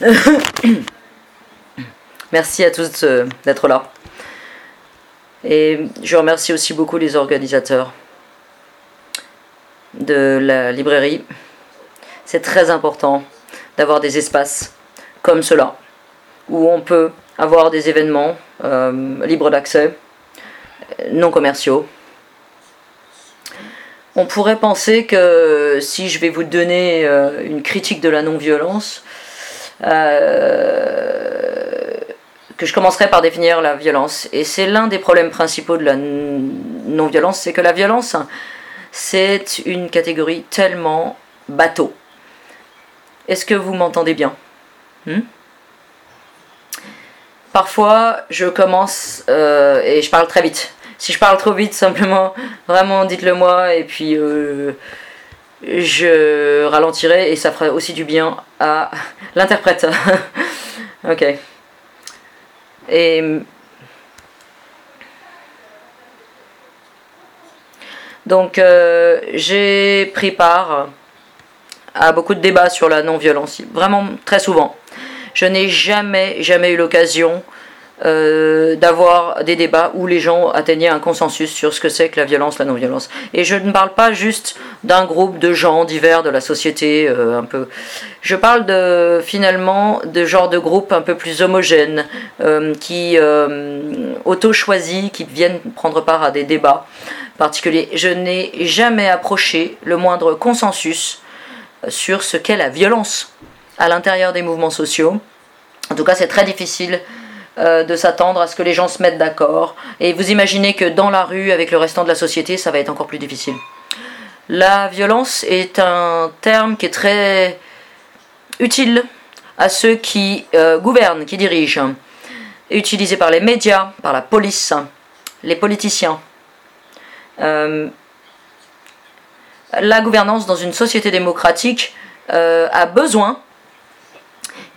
Merci à tous euh, d'être là. Et je remercie aussi beaucoup les organisateurs de la librairie. C'est très important d'avoir des espaces comme cela, où on peut avoir des événements euh, libres d'accès, non commerciaux. On pourrait penser que si je vais vous donner euh, une critique de la non-violence, que je commencerai par définir la violence. Et c'est l'un des problèmes principaux de la non-violence, c'est que la violence, c'est une catégorie tellement bateau. Est-ce que vous m'entendez bien? Hmm? Parfois, je commence euh, et je parle très vite. Si je parle trop vite, simplement, vraiment, dites-le moi et puis euh, je ralentirai et ça fera aussi du bien à l'interprète. ok. Et donc euh, j'ai pris part à beaucoup de débats sur la non-violence, vraiment très souvent. Je n'ai jamais, jamais eu l'occasion euh, d'avoir des débats où les gens atteignaient un consensus sur ce que c'est que la violence, la non-violence. Et je ne parle pas juste d'un groupe de gens divers de la société, euh, un peu. Je parle de finalement de genre de groupe un peu plus homogène, euh, qui auto-choisis, qui viennent prendre part à des débats particuliers. Je n'ai jamais approché le moindre consensus sur ce qu'est la violence à l'intérieur des mouvements sociaux. En tout cas, c'est très difficile euh, de s'attendre à ce que les gens se mettent d'accord. Et vous imaginez que dans la rue, avec le restant de la société, ça va être encore plus difficile. La violence est un terme qui est très utile à ceux qui euh, gouvernent, qui dirigent, utilisé par les médias, par la police, les politiciens. Euh, la gouvernance dans une société démocratique a besoin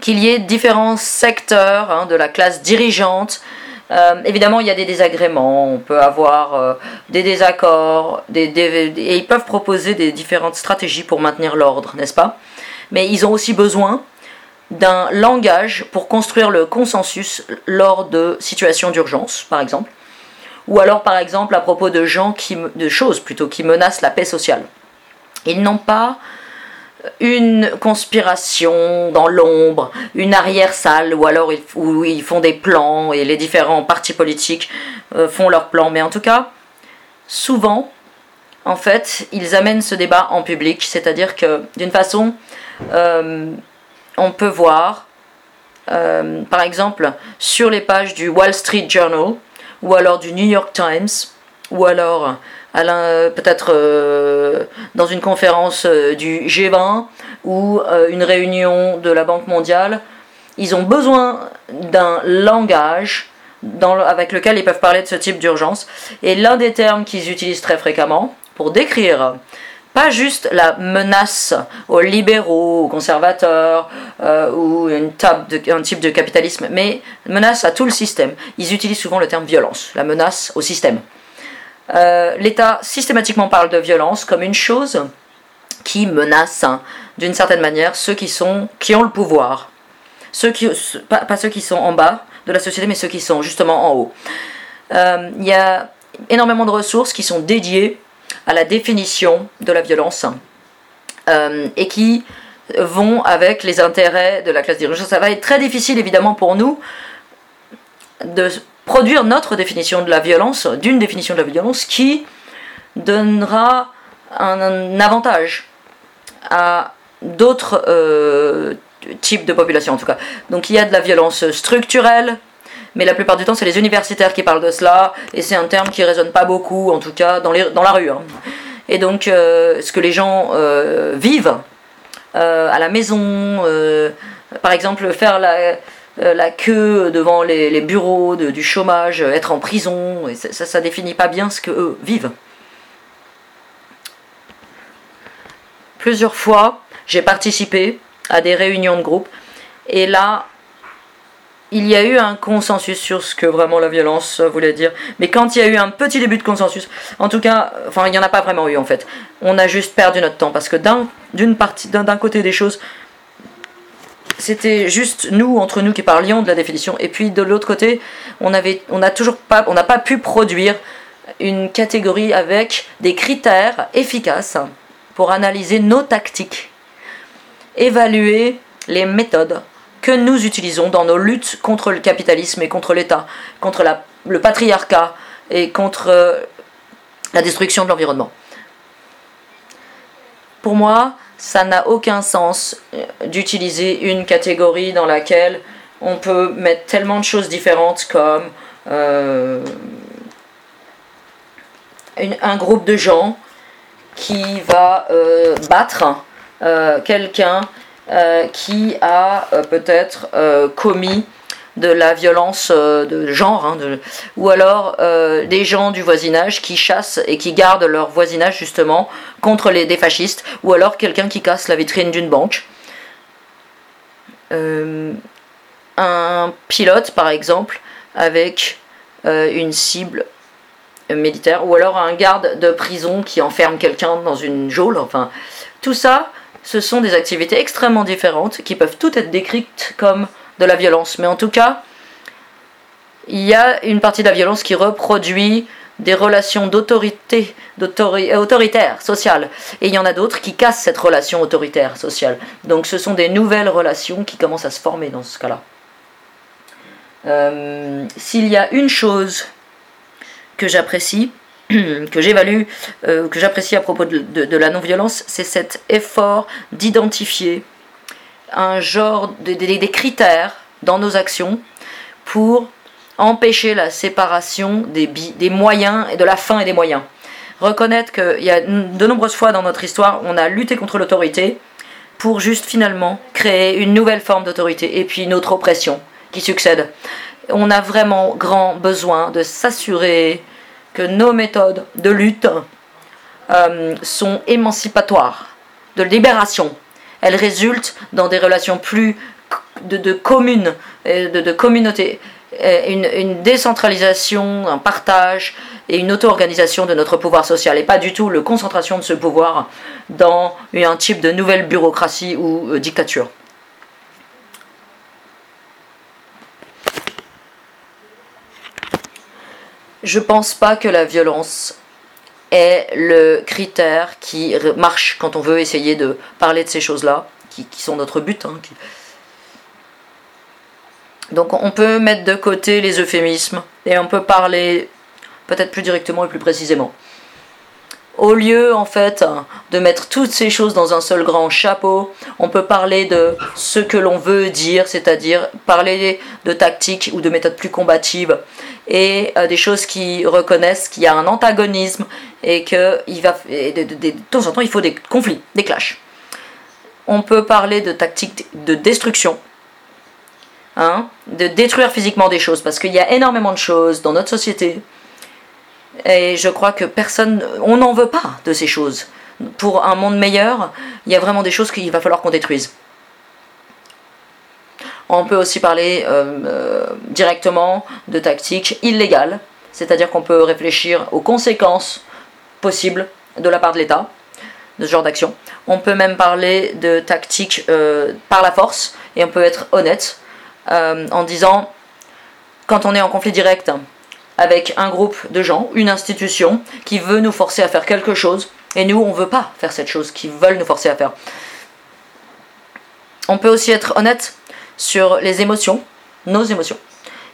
qu'il y ait différents secteurs hein, de la classe dirigeante. Euh, évidemment, il y a des désagréments, on peut avoir euh, des désaccords, et ils peuvent proposer des différentes stratégies pour maintenir l'ordre, n'est-ce pas? Mais ils ont aussi besoin d'un langage pour construire le consensus lors de situations d'urgence, par exemple, ou alors par exemple à propos de gens qui, de choses plutôt qui menacent la paix sociale. Ils n'ont pas une conspiration dans l'ombre, une arrière-salle, ou alors où ils font des plans et les différents partis politiques euh, font leurs plans. Mais en tout cas, souvent, en fait, ils amènent ce débat en public, c'est-à-dire que d'une façon, euh, on peut voir, euh, par exemple, sur les pages du Wall Street Journal, ou alors du New York Times, ou alors peut-être euh, dans une conférence euh, du G20 ou euh, une réunion de la Banque mondiale. Ils ont besoin d'un langage avec lequel ils peuvent parler de ce type d'urgence. Et l'un des termes qu'ils utilisent très fréquemment pour décrire pas juste la menace aux libéraux, aux conservateurs ou un type de capitalisme, mais menace à tout le système. Ils utilisent souvent le terme violence, la menace au système. Euh, L'État systématiquement parle de violence comme une chose qui menace hein, d'une certaine manière ceux qui, sont, qui ont le pouvoir. Ceux qui, pas, ceux qui sont en bas de la société, mais ceux qui sont justement en haut. Euh, il y a énormément de ressources qui sont dédiées à la définition de la violence euh, et qui vont avec les intérêts de la classe dirigeante. Ça va être très difficile évidemment pour nous de produire notre définition de la violence, d'une définition de la violence qui donnera un, avantage à d'autres euh, types de populations en tout cas. Donc il y a de la violence structurelle, mais la plupart du temps c'est les universitaires qui parlent de cela, et c'est un terme qui résonne pas beaucoup, en tout cas dans, la rue. Hein. Et donc euh, ce que les gens euh, vivent à la maison, par exemple faire la la queue devant les, bureaux du chômage, euh, être en prison, ça, définit pas bien ce qu'eux vivent. Plusieurs fois, j'ai participé à des réunions de groupe, et là, il y a eu un consensus sur ce que vraiment la violence voulait dire. Mais quand il y a eu un petit début de consensus, en tout cas, enfin, il n'y en a pas vraiment eu en fait. On a juste perdu notre temps parce que d'un côté des choses, c'était juste nous, entre nous, qui parlions de la définition. Et puis de l'autre côté, on avait, toujours pas, on n'a pas pu produire une catégorie avec des critères efficaces pour analyser nos tactiques, évaluer les méthodes que nous utilisons dans nos luttes contre le capitalisme et contre l'État, contre le patriarcat et contre euh, la destruction de l'environnement. Pour moi, ça n'a aucun sens euh, d'utiliser une catégorie dans laquelle on peut mettre tellement de choses différentes comme euh, un groupe de gens qui va euh, battre quelqu'un qui a peut-être commis de la violence euh, de genre, hein, ou alors euh, des gens du voisinage qui chassent et qui gardent leur voisinage justement contre les, des fascistes, ou alors quelqu'un qui casse la vitrine d'une banque. Euh, un pilote par exemple avec une cible militaire, ou alors un garde de prison qui enferme quelqu'un dans une geôle, enfin tout ça, ce sont des activités extrêmement différentes qui peuvent toutes être décrites comme de la violence. Mais en tout cas, il y a une partie de la violence qui reproduit des relations d'autorité, euh, autoritaire, sociale. Et il y en a d'autres qui cassent cette relation autoritaire, sociale. Donc ce sont des nouvelles relations qui commencent à se former dans ce cas-là. Euh, s'il y a une chose que j'apprécie, que j'évalue, euh, que j'apprécie à propos de la non-violence, c'est cet effort d'identifier un genre de, des critères dans nos actions pour empêcher la séparation des, des moyens et de la fin et des moyens. Reconnaître qu'il y a de nombreuses fois dans notre histoire, on a lutté contre l'autorité pour juste finalement créer une nouvelle forme d'autorité et puis une autre oppression qui succède. On a vraiment grand besoin de s'assurer que nos méthodes de lutte euh, sont émancipatoires, de libération, elle résulte dans des relations plus de, communes, de, de communauté, une, une, décentralisation, un partage et une auto-organisation de notre pouvoir social et pas du tout la concentration de ce pouvoir dans un type de nouvelle bureaucratie ou euh, dictature. Je pense pas que la violence est le critère qui marche quand on veut essayer de parler de ces choses-là, qui, sont notre but. Hein, Donc on peut mettre de côté les euphémismes et on peut parler peut-être plus directement et plus précisément. Au lieu en fait de mettre toutes ces choses dans un seul grand chapeau, on peut parler de ce que l'on veut dire, c'est-à-dire parler de tactiques ou de méthodes plus combatives et euh, des choses qui reconnaissent qu'il y a un antagonisme et que de, temps en temps il faut des conflits, des clashs. On peut parler de tactiques de destruction, hein, de détruire physiquement des choses, parce qu'il y a énormément de choses dans notre société. Et je crois que personne, on n'en veut pas de ces choses. Pour un monde meilleur, il y a vraiment des choses qu'il va falloir qu'on détruise. On peut aussi parler euh, euh, directement de tactiques illégales, c'est-à-dire qu'on peut réfléchir aux conséquences possibles de la part de l'État de ce genre d'action. On peut même parler de tactiques euh, par la force, et on peut être honnête en disant, quand on est en conflit direct avec un groupe de gens, une institution, qui veut nous forcer à faire quelque chose, et nous, on ne veut pas faire cette chose qu'ils veulent nous forcer à faire. On peut aussi être honnête sur les émotions, nos émotions,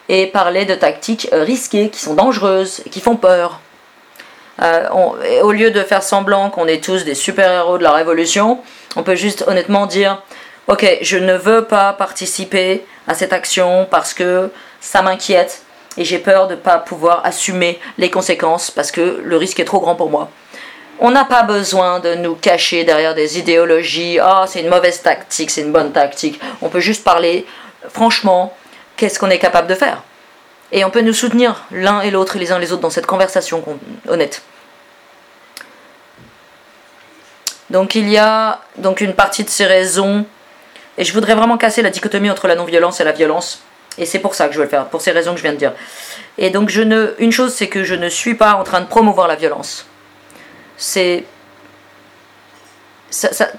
et parler de tactiques euh, risquées qui sont dangereuses, qui font peur. Euh, au lieu de faire semblant qu'on est tous des super-héros de la révolution, on peut juste honnêtement dire Ok, je ne veux pas participer à cette action parce que ça m'inquiète et j'ai peur de ne pas pouvoir assumer les conséquences parce que le risque est trop grand pour moi. On n'a pas besoin de nous cacher derrière des idéologies. Oh, c'est une mauvaise tactique, c'est une bonne tactique. On peut juste parler franchement, qu'est-ce qu'on est capable de faire Et on peut nous soutenir l'un et l'autre, les uns les autres, dans cette conversation honnête. Donc il y a donc une partie de ces raisons, et je voudrais vraiment casser la dichotomie entre la non-violence et la violence. Et c'est pour ça que je veux le faire, pour ces raisons que je viens de dire. Et donc je ne, une chose, c'est que je ne suis pas en train de promouvoir la violence c'est.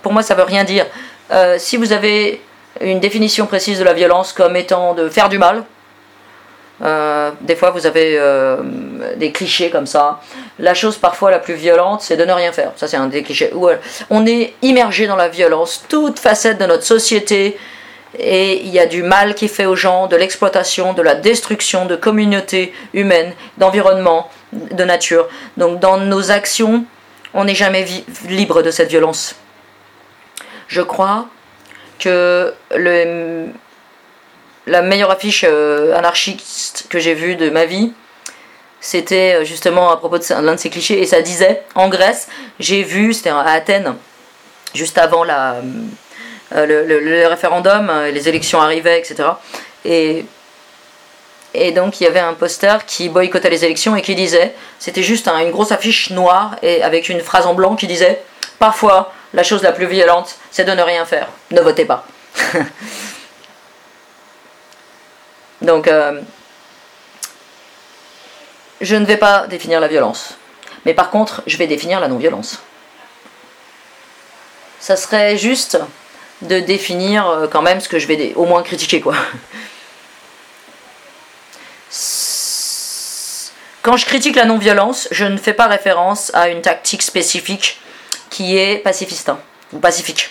pour moi, ça veut rien dire. Euh, si vous avez une définition précise de la violence comme étant de faire du mal. Euh, des fois, vous avez euh, des clichés comme ça. La chose parfois la plus violente, c'est de ne rien faire. Ça, c'est un des clichés. on est immergé dans la violence, toute facette de notre société, et il y a du mal qui fait aux gens, de l'exploitation, de la destruction de communautés humaines, d'environnement, de nature. Donc, dans nos actions, on n'est jamais libre de cette violence. Je crois que le, la meilleure affiche euh, anarchiste que j'ai vue de ma vie, c'était euh, justement à propos de l'un de ces clichés, et ça disait, en Grèce, j'ai vu, c'était à Athènes, juste avant la, euh, le, référendum, les élections arrivaient, etc. Et, et donc il y avait un poster qui boycottait les élections et qui disait, c'était juste une grosse affiche noire et avec une phrase en blanc qui disait, parfois la chose la plus violente, c'est de ne rien faire. Ne votez pas. Donc, euh, je ne vais pas définir la violence. Mais par contre, je vais définir la non-violence. Ça serait juste de définir euh, quand même ce que je vais au moins critiquer, quoi. Quand je critique la non-violence, je ne fais pas référence à une tactique spécifique qui est pacifiste hein, ou pacifique.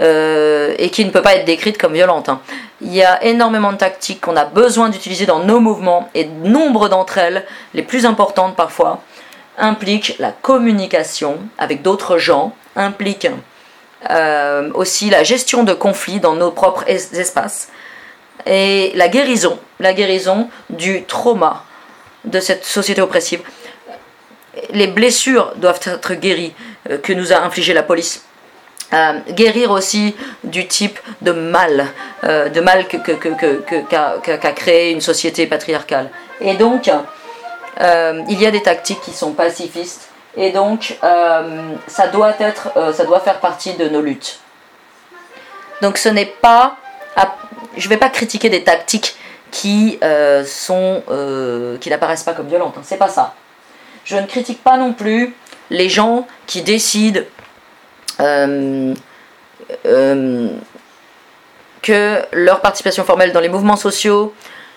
Euh, et qui ne peut pas être décrite comme violente. Hein. Il y a énormément de tactiques qu'on a besoin d'utiliser dans nos mouvements et nombre d'entre elles, les plus importantes parfois, impliquent la communication avec d'autres gens, impliquent euh, aussi la gestion de conflits dans nos propres espaces et la guérison, la guérison du trauma de cette société oppressive. Les blessures doivent être guéries euh, que nous a infligé la police. Euh, guérir aussi du type de mal, de mal qu'a créé une société patriarcale. Et donc, il y a des tactiques qui sont pacifistes, et donc ça, doit être, ça doit faire partie de nos luttes. Donc ce n'est pas... Je ne vais pas critiquer des tactiques qui, sont, qui n'apparaissent pas comme violentes, hein. c'est pas ça. Je ne critique pas non plus les gens qui décident euh, euh, que leur participation formelle dans les mouvements sociaux,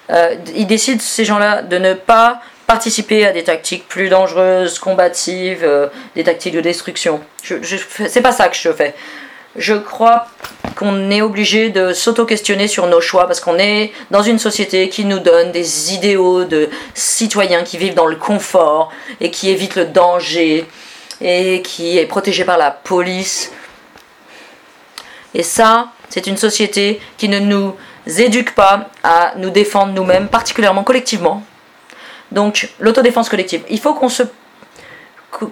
euh, ils décident, ces gens-là, de ne pas participer à des tactiques plus dangereuses, combatives, des tactiques de destruction. Je, c'est pas ça que je fais. Je crois qu'on est obligé de s'auto-questionner sur nos choix parce qu'on est dans une société qui nous donne des idéaux de citoyens qui vivent dans le confort et qui évitent le danger et qui est protégé par la police. Et ça, c'est une société qui ne nous éduque pas à nous défendre nous-mêmes, particulièrement collectivement. Donc, l'autodéfense collective. Il faut qu'on se,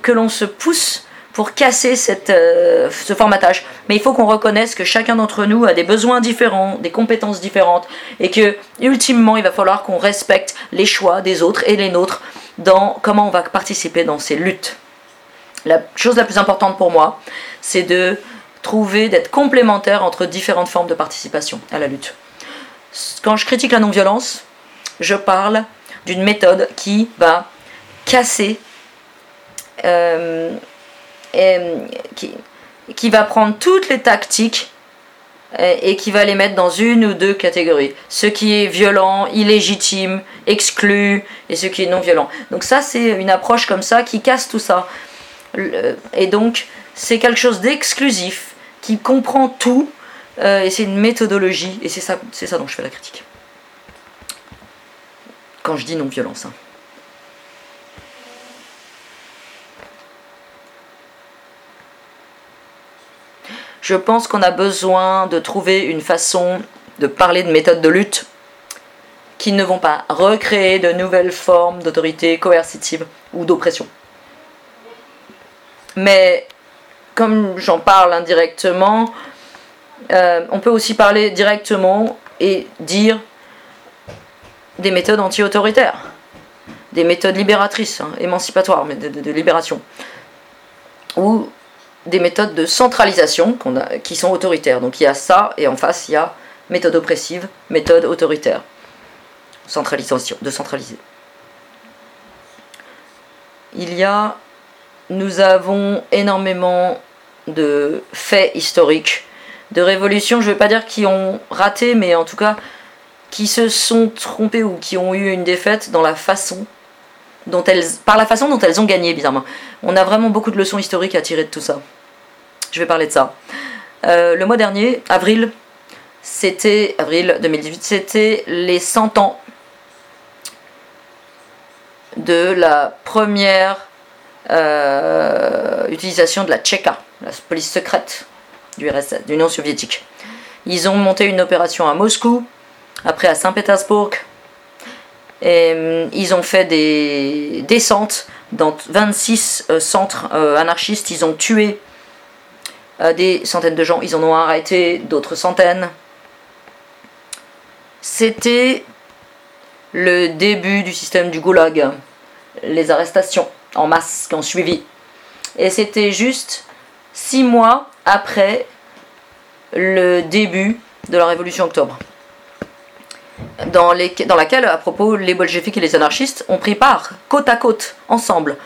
que l'on se pousse pour casser cette, euh, ce formatage. Mais il faut qu'on reconnaisse que chacun d'entre nous a des besoins différents, des compétences différentes, et que, ultimement, il va falloir qu'on respecte les choix des autres et les nôtres dans comment on va participer dans ces luttes. La chose la plus importante pour moi, c'est de trouver, d'être complémentaire entre différentes formes de participation à la lutte. Quand je critique la non-violence, je parle d'une méthode qui va casser, euh, qui, va prendre toutes les tactiques euh, et qui va les mettre dans une ou deux catégories. Ce qui est violent, illégitime, exclu, et ce qui est non violent. Donc ça, c'est une approche comme ça qui casse tout ça. Et donc, c'est quelque chose d'exclusif qui comprend tout, euh, et c'est une méthodologie, et c'est ça, c'est ça dont je fais la critique. Quand je dis non-violence. Hein. Je pense qu'on a besoin de trouver une façon de parler de méthodes de lutte qui ne vont pas recréer de nouvelles formes d'autorité coercitive ou d'oppression. Mais comme j'en parle indirectement, euh, on peut aussi parler directement et dire des méthodes anti-autoritaires, des méthodes libératrices, hein, émancipatoires, mais de, libération, ou des méthodes de centralisation qui sont autoritaires. Donc il y a ça, et en face il y a méthode oppressive, méthode autoritaire, centralisation, de centraliser. Il y a nous avons énormément de faits historiques de révolutions, je ne vais pas dire qui ont raté, mais en tout cas qui se sont trompés ou qui ont eu une défaite dans la façon dont elles, par la façon dont elles ont gagné, bizarrement. On a vraiment beaucoup de leçons historiques à tirer de tout ça. Je vais parler de ça. Euh, le mois dernier, avril, c'était avril 2018, c'était les 100 ans de la première euh, utilisation de la Tchéka, la police secrète du RSS, de l'Union soviétique. Ils ont monté une opération à Moscou, après à Saint-Pétersbourg. Hum, ils ont fait des descentes dans 26 euh, centres euh, anarchistes. Ils ont tué des centaines de gens. Ils en ont arrêté d'autres centaines. C'était le début du système du goulag, les arrestations en masse qui ont suivi. Et c'était juste six mois après le début de la révolution octobre, dans, dans laquelle, à propos, les bolcheviks et les anarchistes ont pris part, côte à côte, ensemble,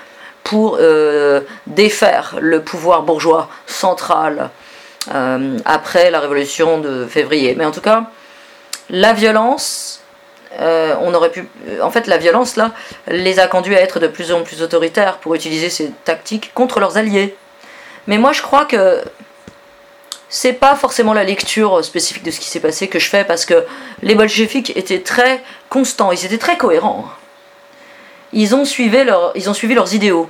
pour euh, défaire le pouvoir bourgeois central euh, après la révolution de février. Mais en tout cas, la violence, euh, on aurait pu. En fait, la violence, là, les a conduits à être de plus en plus autoritaires pour utiliser ces tactiques contre leurs alliés. Mais moi, je crois que c'est pas forcément la lecture spécifique de ce qui s'est passé que je fais parce que les bolcheviks étaient très constants, ils étaient très cohérents. Ils ont suivi, ils ont suivi leurs idéaux.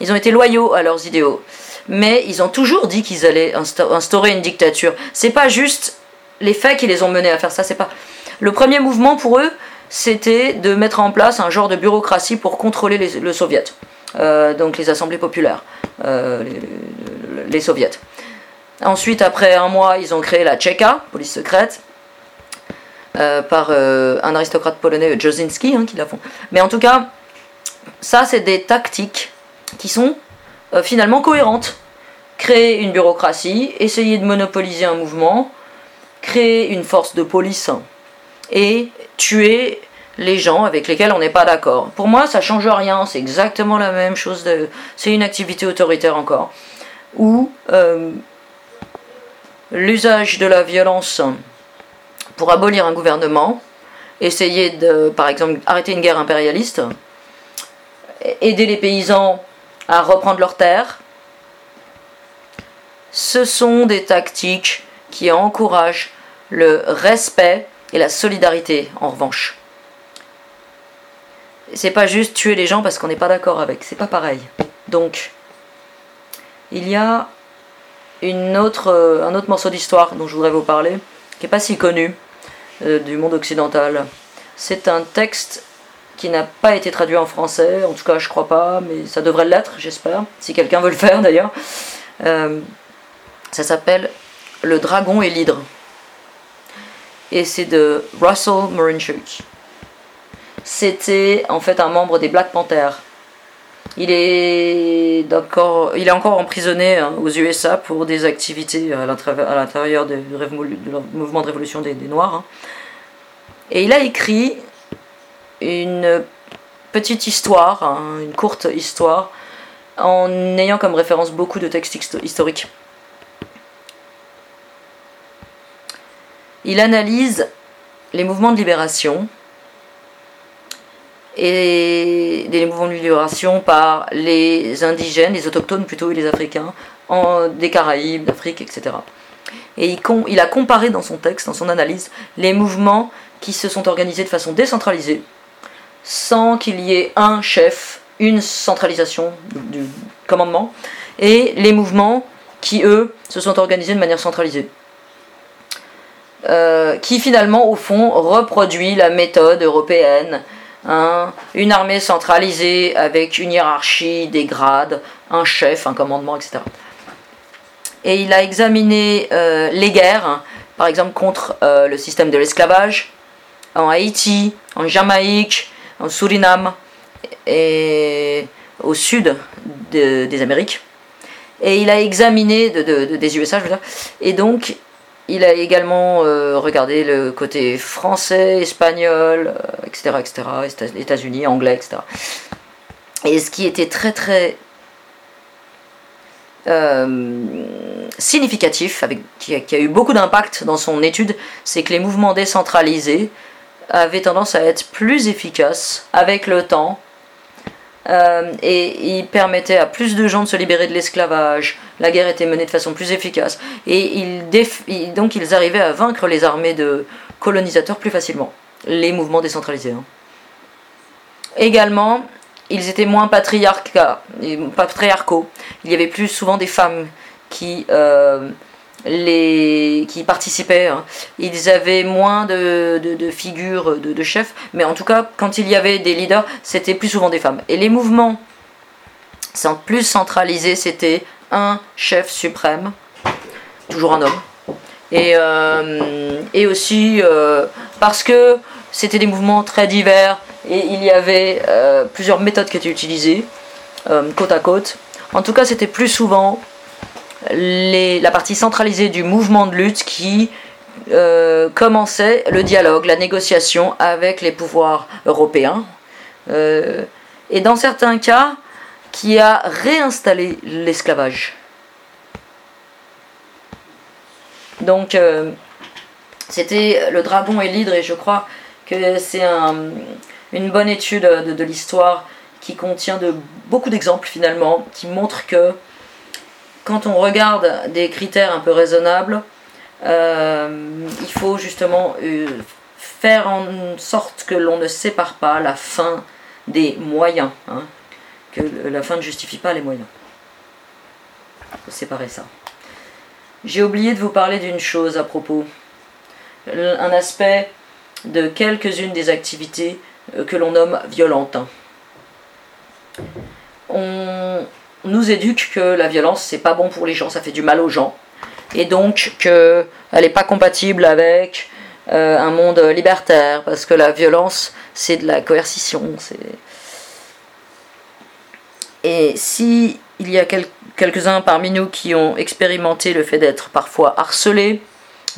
Ils ont été loyaux à leurs idéaux. Mais ils ont toujours dit qu'ils allaient instaurer une dictature. C'est pas juste les faits qui les ont menés à faire ça, c'est pas. Le premier mouvement pour eux, c'était de mettre en place un genre de bureaucratie pour contrôler le soviet, euh, donc les assemblées populaires, euh, les, soviets. Ensuite, après un mois, ils ont créé la Tchéka, police secrète, euh, par un aristocrate polonais, Jozinski, hein, qui l'a font. Mais en tout cas, ça, c'est des tactiques qui sont finalement cohérentes. Créer une bureaucratie, essayer de monopoliser un mouvement, créer une force de police et tuer les gens avec lesquels on n'est pas d'accord. Pour moi, ça change rien, c'est exactement la même chose, c'est une activité autoritaire encore, où euh, l'usage de la violence pour abolir un gouvernement, essayer de, par exemple, arrêter une guerre impérialiste, aider les paysans à reprendre leurs terres, ce sont des tactiques qui encouragent le respect et la solidarité en revanche. C'est pas juste tuer les gens parce qu'on n'est pas d'accord avec, c'est pas pareil. Donc, il y a autre, euh, un autre morceau d'histoire dont je voudrais vous parler, qui n'est pas si connu euh, du monde occidental. C'est un texte qui n'a pas été traduit en français, en tout cas je crois pas, mais ça devrait l'être, j'espère, si quelqu'un veut le faire d'ailleurs. Euh, ça s'appelle Le dragon et l'hydre et c'est de Russell Morinchuk. C'était en fait un membre des Black Panthers. Il est, il est encore emprisonné hein, aux USA pour des activités à l'intérieur du mouvement de révolution des, Noirs. Hein. Et il a écrit une petite histoire, hein, une courte histoire, en ayant comme référence beaucoup de textes historiques. Il analyse les mouvements de libération et les mouvements de libération par les indigènes, les autochtones plutôt, et les africains, en, des Caraïbes, d'Afrique, etc. Et il, il, a comparé dans son texte, dans son analyse, les mouvements qui se sont organisés de façon décentralisée, sans qu'il y ait un chef, une centralisation du commandement, et les mouvements qui, eux, se sont organisés de manière centralisée. Euh, qui finalement, au fond, reproduit la méthode européenne. Hein, une armée centralisée avec une hiérarchie, des grades, un chef, un commandement, etc. Et il a examiné euh, les guerres, hein, par exemple contre euh, le système de l'esclavage, en Haïti, en Jamaïque, en Suriname et au sud des Amériques. Et il a examiné des USA, je veux dire, et donc il a également euh, regardé le côté français, espagnol, etc., etc., États-Unis, anglais, etc. Et ce qui était très très significatif, avec, qui, a, eu beaucoup d'impact dans son étude, c'est que les mouvements décentralisés avaient tendance à être plus efficaces avec le temps. et ils permettaient à plus de gens de se libérer de l'esclavage. La guerre était menée de façon plus efficace. Et donc ils arrivaient à vaincre les armées de colonisateurs plus facilement. Les mouvements décentralisés. Hein. Également, ils étaient moins patriarcaux. Il y avait plus souvent des femmes qui, euh, participaient. Hein. Ils avaient moins de, figures de, chefs, mais en tout cas, quand il y avait des leaders, c'était plus souvent des femmes. Et les mouvements plus centralisés, c'était un chef suprême, toujours un homme. Et, euh, aussi euh, parce que c'était des mouvements très divers et il y avait euh, plusieurs méthodes qui étaient utilisées côte à côte. En tout cas, c'était plus souvent la partie centralisée du mouvement de lutte qui commençait le dialogue, la négociation avec les pouvoirs européens. et dans certains cas, qui a réinstallé l'esclavage. Donc, euh, c'était le dragon et l'hydre, et je crois que c'est une bonne étude de, l'histoire qui contient de, beaucoup d'exemples finalement, qui montrent que quand on regarde des critères un peu raisonnables, euh, il faut justement euh, faire en sorte que l'on ne sépare pas la fin des moyens. Hein la fin ne justifie pas les moyens. Il faut séparer ça. J'ai oublié de vous parler d'une chose à propos. Un aspect de quelques-unes des activités euh, que l'on nomme violentes. On nous éduque que la violence c'est pas bon pour les gens, ça fait du mal aux gens. Et donc qu'elle n'est pas compatible avec euh, un monde libertaire, parce que la violence c'est de la coercition, et si il y a quelques-uns parmi nous qui ont expérimenté le fait d'être parfois harcelés,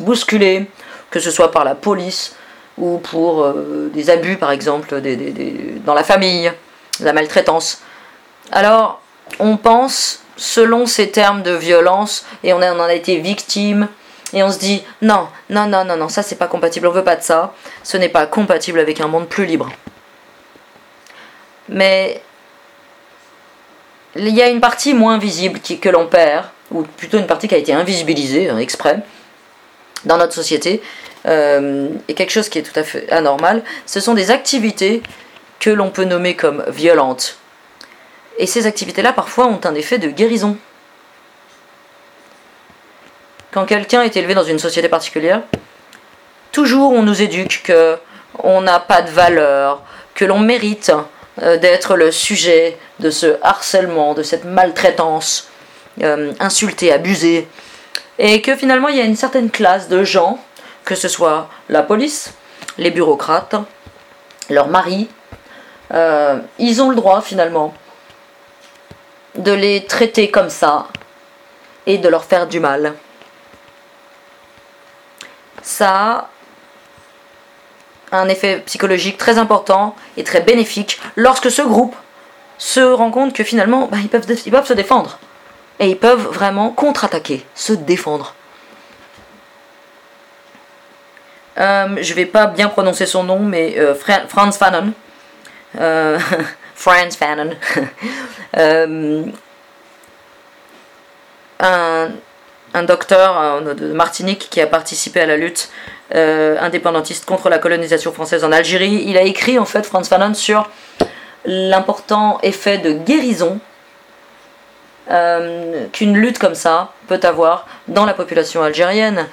bousculés, que ce soit par la police ou pour euh, des abus par exemple dans la famille, la maltraitance, alors on pense selon ces termes de violence et on en a été victime et on se dit non, non, non, non, non, ça c'est pas compatible, on veut pas de ça, ce n'est pas compatible avec un monde plus libre. Mais il y a une partie moins visible que l'on perd, ou plutôt une partie qui a été invisibilisée hein, exprès dans notre société, euh, et quelque chose qui est tout à fait anormal, ce sont des activités que l'on peut nommer comme violentes. Et ces activités-là, parfois, ont un effet de guérison. Quand quelqu'un est élevé dans une société particulière, toujours on nous éduque que on n'a pas de valeur, que l'on mérite d'être le sujet de ce harcèlement, de cette maltraitance, euh, insultée, abusée, et que finalement il y a une certaine classe de gens, que ce soit la police, les bureaucrates, leurs maris, euh, ils ont le droit finalement de les traiter comme ça et de leur faire du mal. Ça un effet psychologique très important et très bénéfique lorsque ce groupe se rend compte que finalement bah, ils, peuvent, se défendre. Et ils peuvent vraiment contre-attaquer, se défendre. Euh, je vais pas bien prononcer son nom, mais euh, Franz Fanon. Euh, Franz Fanon. Euh, un docteur de Martinique qui a participé à la lutte euh, indépendantiste contre la colonisation française en Algérie. Il a écrit en fait Franz Fanon sur l'important effet de guérison euh, qu'une lutte comme ça peut avoir dans la population algérienne.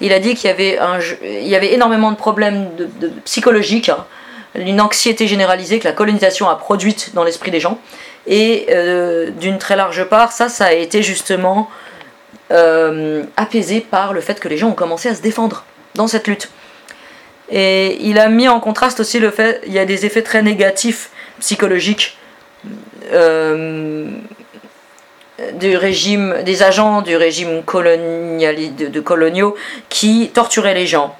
Il a dit qu'il y avait, il y avait énormément de problèmes de, psychologiques, hein, une anxiété généralisée que la colonisation a produite dans l'esprit des gens. Et euh, d'une très large part, ça, ça a été justement apaisé par le fait que les gens ont commencé à se défendre dans cette lutte. Et il a mis en contraste aussi le fait il y a des effets très négatifs psychologiques euh, du régime, des agents du régime colonial, de, coloniaux qui torturaient les gens.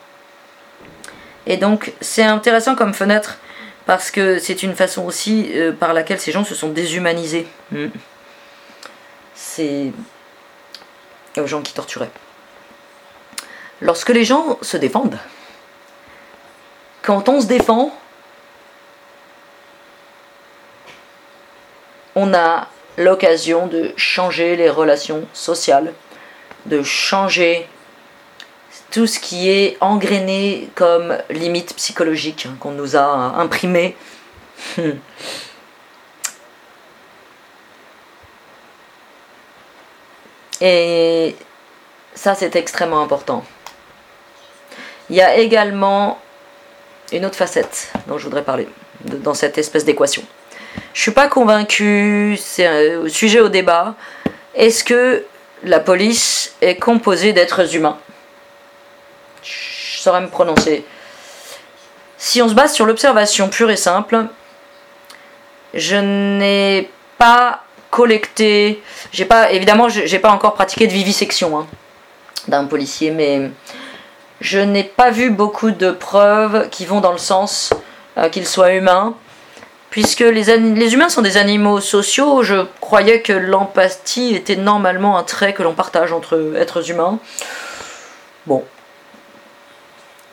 Et donc c'est intéressant comme fenêtre parce que c'est une façon aussi euh, par laquelle ces gens se sont déshumanisés. Hmm. C'est aux gens qui torturaient. Lorsque les gens se défendent, quand on se défend, on a l'occasion de changer les relations sociales, de changer tout ce qui est engrainé comme limite psychologique hein, qu'on nous a imprimé. Et ça, c'est extrêmement important. Il y a également une autre facette dont je voudrais parler dans cette espèce d'équation. Je suis pas convaincu, c'est un sujet au débat. Est-ce que la police est composée d'êtres humains? Je saurais me prononcer. Si on se base sur l'observation pure et simple, je n'ai pas collecté, j'ai pas, évidemment, j'ai pas encore pratiqué de vivisection hein, d'un policier, mais je n'ai pas vu beaucoup de preuves qui vont dans le sens euh, qu'il soit humain puisque les, les, humains sont des animaux sociaux, je croyais que l'empathie était normalement un trait que l'on partage entre êtres humains. Bon.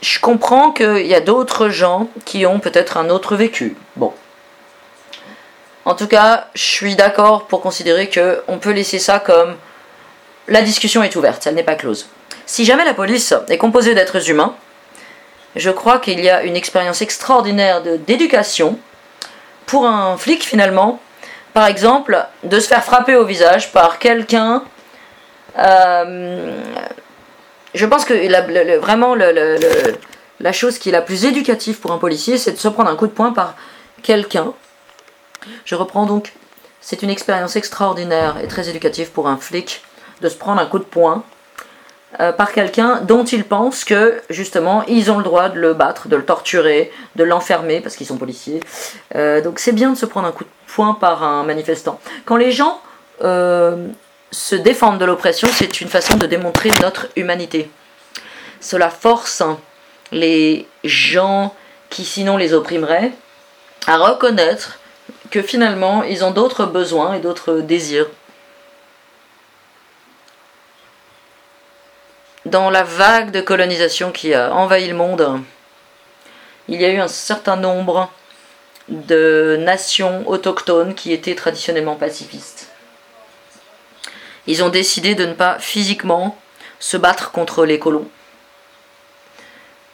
Je comprends qu'il y a d'autres gens qui ont peut-être un autre vécu. Bon. En tout cas, je suis d'accord pour considérer qu'on peut laisser ça comme la discussion est ouverte, elle n'est pas close. Si jamais la police est composée d'êtres humains, je crois qu'il y a une expérience extraordinaire d'éducation pour un flic finalement, par exemple, de se faire frapper au visage par quelqu'un. Euh, je pense que vraiment la chose qui est la plus éducative pour un policier, c'est de se prendre un coup de poing par quelqu'un. Je reprends donc, c'est une expérience extraordinaire et très éducative pour un flic de se prendre un coup de poing euh, par quelqu'un dont ils pensent que justement ils ont le droit de le battre, de le torturer, de l'enfermer parce qu'ils sont policiers. Euh, donc c'est bien de se prendre un coup de poing par un manifestant. Quand les gens euh, se défendent de l'oppression, c'est une façon de démontrer notre humanité. Cela force les gens qui sinon les opprimeraient à reconnaître que finalement ils ont d'autres besoins et d'autres désirs dans la vague de colonisation qui a envahi le monde, il y a eu un certain nombre de nations autochtones qui étaient traditionnellement pacifistes. Ils ont décidé de ne pas physiquement se battre contre les colons.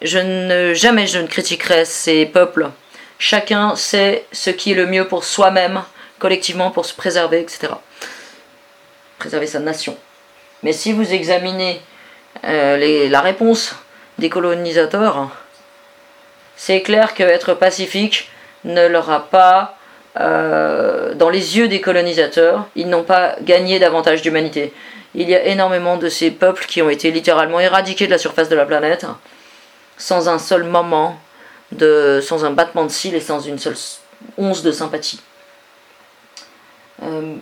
Je ne, jamais je ne critiquerai ces peuples. Chacun sait ce qui est le mieux pour soi-même, collectivement, pour se préserver, etc. Préserver sa nation. Mais si vous examinez euh, la réponse des colonisateurs, c'est clair qu'être pacifique ne leur a pas, euh, dans les yeux des colonisateurs, ils n'ont pas gagné davantage d'humanité. Il y a énormément de ces peuples qui ont été littéralement éradiqués de la surface de la planète, sans un seul moment, de, sans un battement de cils et sans une seule once de sympathie. Euh,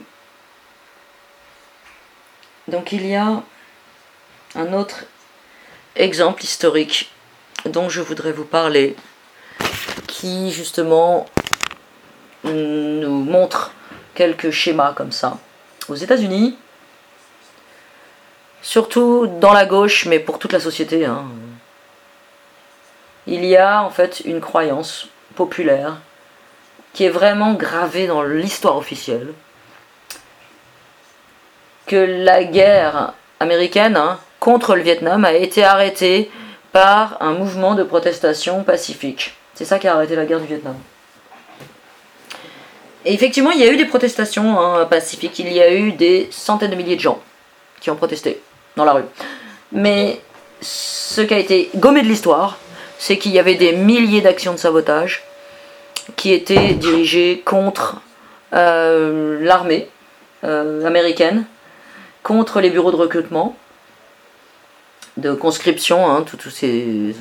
donc il y a un autre exemple historique dont je voudrais vous parler, qui justement nous montre quelques schémas comme ça. Aux États-Unis, surtout dans la gauche, mais pour toute la société, hein, il y a en fait une croyance populaire qui est vraiment gravée dans l'histoire officielle que la guerre américaine hein, contre le Vietnam a été arrêté par un mouvement de protestation pacifique. C'est ça qui a arrêté la guerre du Vietnam. Et effectivement, il y a eu des protestations hein, pacifiques, il y a eu des centaines de milliers de gens qui ont protesté dans la rue. Mais ce qui a été gommé de l'histoire, c'est qu'il y avait des milliers d'actions de sabotage qui étaient dirigées contre euh, l'armée euh, américaine, contre les bureaux de recrutement, de conscription, hein, tout, ces...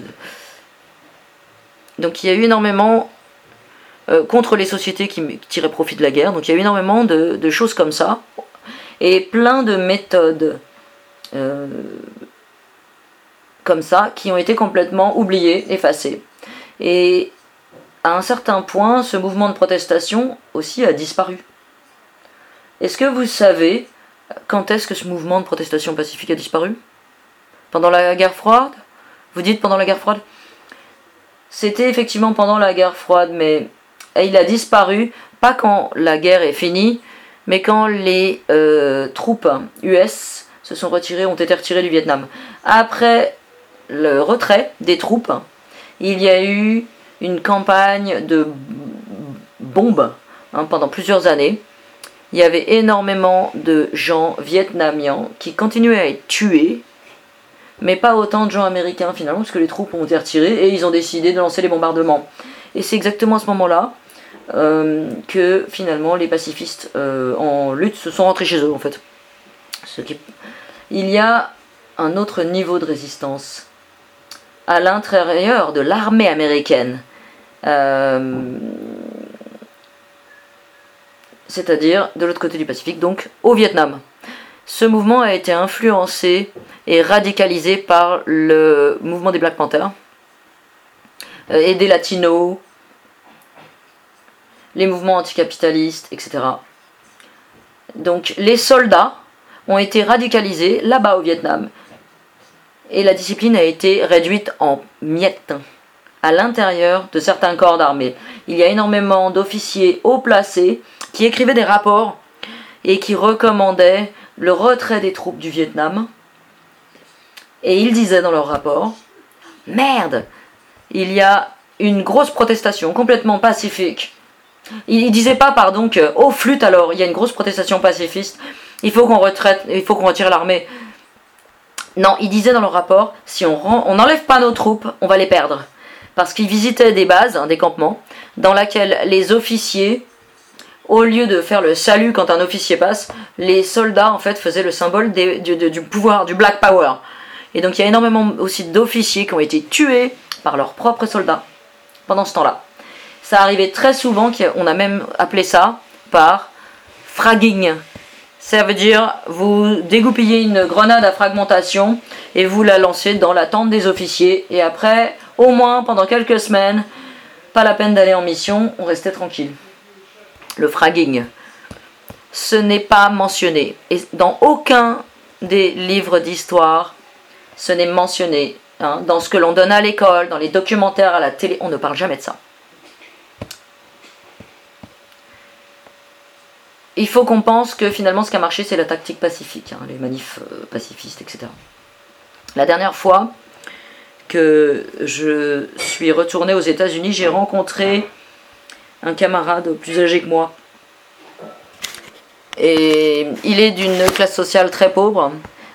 Donc il y a eu énormément euh, contre les sociétés qui tiraient profit de la guerre, donc il y a eu énormément de, choses comme ça, et plein de méthodes euh, comme ça qui ont été complètement oubliées, effacées. Et à un certain point, ce mouvement de protestation aussi a disparu. Est-ce que vous savez Quand est-ce que ce mouvement de protestation pacifique a disparu? Pendant la guerre froide? Vous dites pendant la guerre froide? C'était effectivement pendant la guerre froide, mais il a disparu pas quand la guerre est finie, mais quand les euh, troupes US se sont retirées, ont été retirées du Vietnam. Après le retrait des troupes, il y a eu une campagne de bombes hein, pendant plusieurs années. Il y avait énormément de gens vietnamiens qui continuaient à être tués, mais pas autant de gens américains finalement, parce que les troupes ont été retirées et ils ont décidé de lancer les bombardements. Et c'est exactement à ce moment-là euh, que finalement les pacifistes euh, en lutte se sont rentrés chez eux en fait. Il y a un autre niveau de résistance à l'intérieur de l'armée américaine. Euh, c'est-à-dire de l'autre côté du Pacifique, donc au Vietnam. Ce mouvement a été influencé et radicalisé par le mouvement des Black Panthers euh, et des Latinos, les mouvements anticapitalistes, etc. Donc les soldats ont été radicalisés là-bas au Vietnam et la discipline a été réduite en miettes à l'intérieur de certains corps d'armée. Il y a énormément d'officiers haut placés qui écrivaient des rapports et qui recommandaient le retrait des troupes du Vietnam. Et ils disaient dans leur rapport Merde Il y a une grosse protestation complètement pacifique. Ils disaient pas, pardon, que, oh flûte alors, il y a une grosse protestation pacifiste, il faut qu'on retraite, il faut qu'on retire l'armée. Non, ils disaient dans leur rapport, si on n'enlève pas nos troupes, on va les perdre. Parce qu'ils visitaient des bases, hein, des campements, dans lesquels les officiers, au lieu de faire le salut quand un officier passe, les soldats en fait faisaient le symbole du, pouvoir, du Black Power. Et donc il y a énormément aussi d'officiers qui ont été tués par leurs propres soldats pendant ce temps-là. Ça arrivait très souvent, qu'on a même appelé ça par fragging. Ça veut dire vous dégoupillez une grenade à fragmentation et vous la lancez dans la tente des officiers. Et après, au moins pendant quelques semaines, pas la peine d'aller en mission, on restait tranquille. Le fragging, ce n'est pas mentionné. Et dans aucun des livres d'histoire, ce n'est mentionné. Hein. Dans ce que l'on donne à l'école, dans les documentaires, à la télé, on ne parle jamais de ça. il faut qu'on pense que finalement ce qui a marché c'est la tactique pacifique, hein, les manifs euh, pacifistes, etc. La dernière fois que je suis retourné aux États-Unis, j'ai rencontré un camarade plus âgé que moi. Et il est d'une classe sociale très pauvre.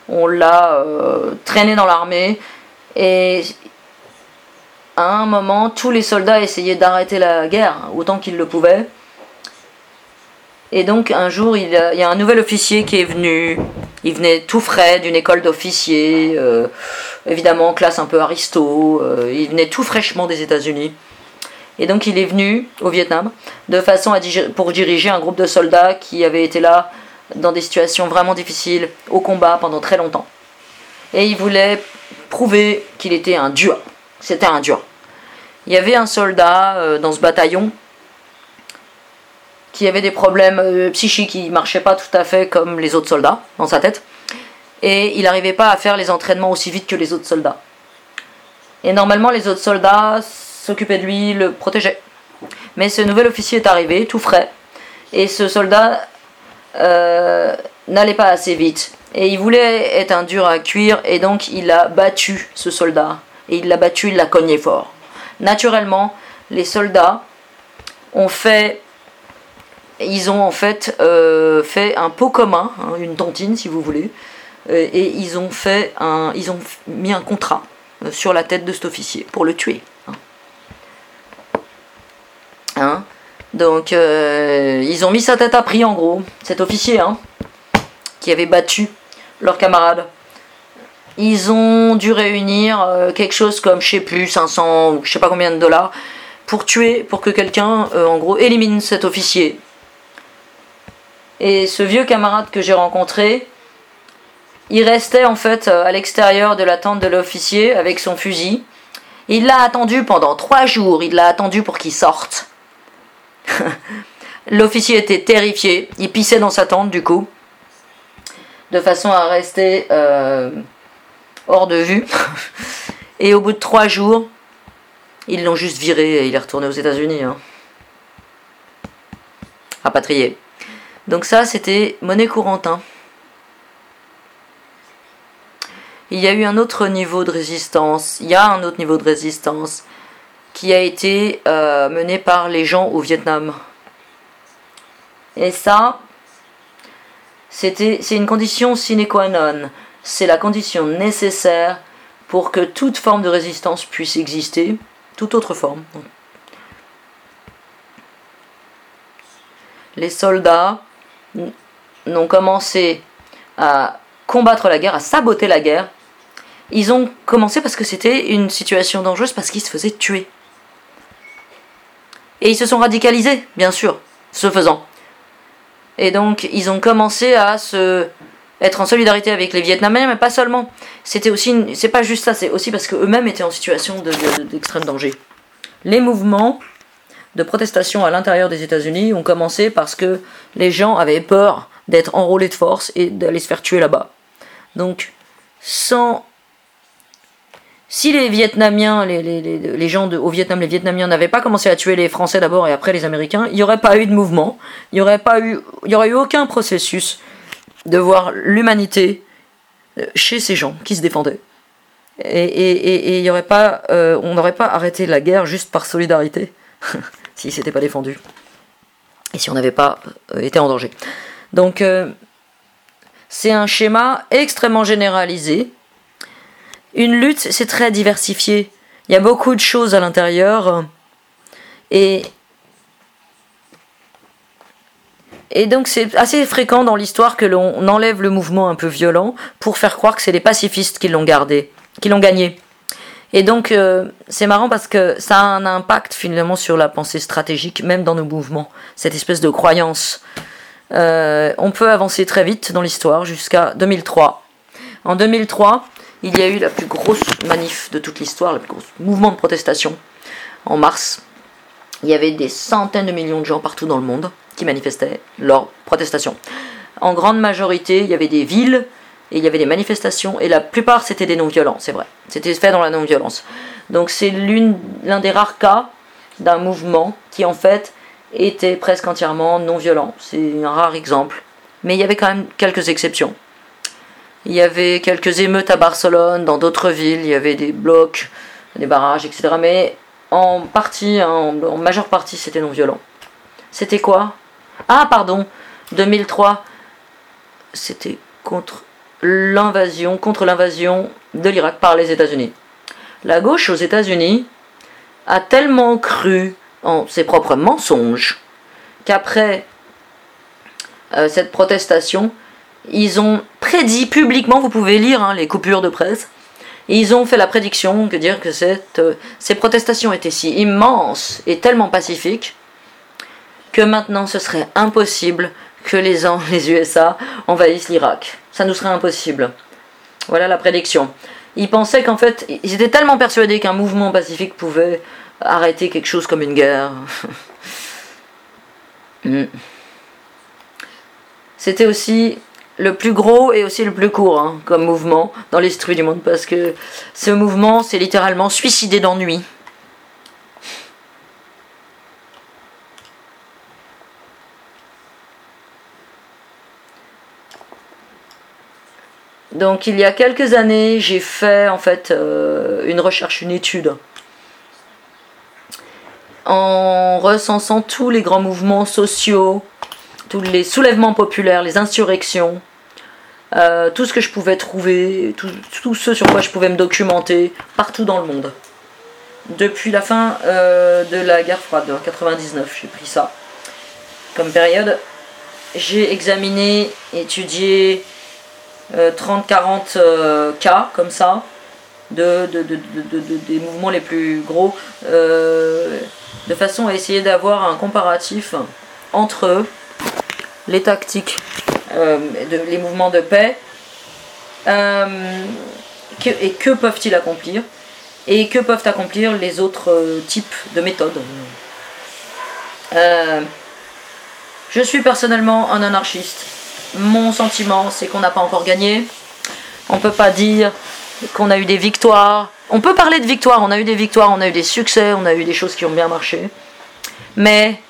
On l'a euh, traîné dans l'armée. Et à un moment, tous les soldats essayaient d'arrêter la guerre autant qu'ils le pouvaient. Et donc un jour, il y, a, un nouvel officier qui est venu. Il venait tout frais d'une école d'officiers, euh, évidemment classe un peu aristo. Euh, il venait tout fraîchement des États-Unis. Et donc il est venu au Vietnam de façon à pour diriger un groupe de soldats qui avaient été là dans des situations vraiment difficiles au combat pendant très longtemps. Et il voulait prouver qu'il était un dur. C'était un dur. Il y avait un soldat euh, dans ce bataillon qui avait des problèmes euh, psychiques, il marchait pas tout à fait comme les autres soldats dans sa tête, et il n'arrivait pas à faire les entraînements aussi vite que les autres soldats. Et normalement, les autres soldats s'occupaient de lui, le protégeaient. Mais ce nouvel officier est arrivé, tout frais, et ce soldat euh, n'allait pas assez vite. Et il voulait être un dur à cuire, et donc il a battu ce soldat. Et il l'a battu, il l'a cogné fort. Naturellement, les soldats ont fait ils ont en fait euh, fait un pot commun, hein, une tantine si vous voulez, euh, et ils ont fait un, ils ont mis un contrat sur la tête de cet officier pour le tuer. Hein. Hein Donc ils ont mis sa tête à prix en gros, cet officier qui avait battu leur camarade. Ils ont dû réunir quelque chose comme, je sais plus, 500 ou je sais pas combien de dollars pour tuer, pour que quelqu'un, en gros, élimine cet officier et ce vieux camarade que j'ai rencontré, il restait en fait euh, à l'extérieur de la tente de l'officier avec son fusil. Il l'a attendu pendant trois jours, il l'a attendu pour qu'il sorte. L'officier était terrifié, il pissait dans sa tente du coup. de façon à rester euh, hors de vue. Et au bout de trois jours, ils l'ont juste viré et il est retourné aux États-Unis. Hein. Rapatrié. Donc ça, c'était monnaie courante. Hein. Il y a eu un autre niveau de résistance. Il y a un autre niveau de résistance qui a été euh, mené par les gens au Vietnam. Et ça, c'est une condition sine qua non. C'est la condition nécessaire pour que toute forme de résistance puisse exister, toute autre forme. Les soldats n'ont commencé à combattre la guerre, à saboter la guerre. Ils ont commencé parce que c'était une situation dangereuse, parce qu'ils se faisaient tuer. Et ils se sont radicalisés, bien sûr, ce faisant. Et donc, ils ont commencé à se être en solidarité avec les Vietnamiens, mais pas seulement. C'était aussi, c'est pas juste ça, c'est aussi parce qu'eux-mêmes étaient en situation d'extrême danger. Les mouvements de protestation à l'intérieur des États-Unis ont commencé parce que les gens avaient peur d'être enrôlés de force et d'aller se faire tuer là-bas. Donc, sans si les Vietnamiens, les, gens au Vietnam, les Vietnamiens n'avaient pas commencé à tuer les Français d'abord et après les Américains, il n'y aurait pas eu de mouvement, il n'y aurait eu, aucun processus de voir l'humanité euh, chez ces gens qui se défendaient. Et, euh, on n'aurait pas arrêté la guerre juste par solidarité, s'ils s'étaient pas défendus. Et si on n'avait pas euh, été en danger. Donc, c'est un schéma extrêmement généralisé une lutte, c'est très diversifié. Il y a beaucoup de choses à l'intérieur. Et, et donc c'est assez fréquent dans l'histoire que l'on enlève le mouvement un peu violent pour faire croire que c'est les pacifistes qui l'ont gardé, qui l'ont gagné. Et donc euh, c'est marrant parce que ça a un impact finalement sur la pensée stratégique, même dans nos mouvements, cette espèce de croyance. Euh, on peut avancer très vite dans l'histoire jusqu'à 2003. En 2003, il y a eu la plus grosse manif de toute l'histoire, le plus gros mouvement de protestation en mars. Il y avait des centaines de millions de gens partout dans le monde qui manifestaient leur protestation. En grande majorité, il y avait des villes et il y avait des manifestations et la plupart c'était des non-violents, c'est vrai. C'était fait dans la non-violence. Donc c'est l'un des rares cas d'un mouvement qui en fait était presque entièrement non-violent. C'est un rare exemple. Mais il y avait quand même quelques exceptions. Il y avait quelques émeutes à Barcelone, dans d'autres villes, il y avait des blocs, des barrages, etc. Mais en partie, hein, en, majeure partie, c'était non violent. C'était quoi? Ah, pardon, 2003, c'était contre l'invasion, contre l'invasion de l'Irak par les États-Unis. La gauche aux États-Unis a tellement cru en ses propres mensonges qu'après euh, cette protestation, ils ont prédit publiquement, vous pouvez lire hein, les coupures de presse, ils ont fait la prédiction que dire que cette, euh, ces protestations étaient si immenses et tellement pacifiques que maintenant ce serait impossible que les, les USA envahissent l'Irak. Ça nous serait impossible. Voilà la prédiction. Ils pensaient qu'en fait, ils étaient tellement persuadés qu'un mouvement pacifique pouvait arrêter quelque chose comme une guerre. Hmm. C'était aussi le plus gros et aussi le plus court hein, comme mouvement dans l'histoire du monde parce que ce mouvement c'est littéralement suicidé d'ennui. Donc il y a quelques années, j'ai fait en fait euh, une recherche, une étude en recensant tous les grands mouvements sociaux tous les soulèvements populaires, les insurrections, euh, tout ce que je pouvais trouver, tout, ce sur quoi je pouvais me documenter partout dans le monde. Depuis la fin euh, de la guerre froide, en 99, j'ai pris ça comme période. J'ai examiné, étudié 30-40 euh, cas comme ça, de, des mouvements les plus gros, de façon à essayer d'avoir un comparatif entre eux les tactiques, euh, les mouvements de paix, euh, et que peuvent-ils accomplir, et que peuvent accomplir les autres euh, types de méthodes? je suis personnellement un anarchiste, mon sentiment, c'est qu'on n'a pas encore gagné. On ne peut pas dire qu'on a eu des victoires. On peut parler de victoires, on a eu des victoires, on a eu des succès, on a eu des choses qui ont bien marché. Mais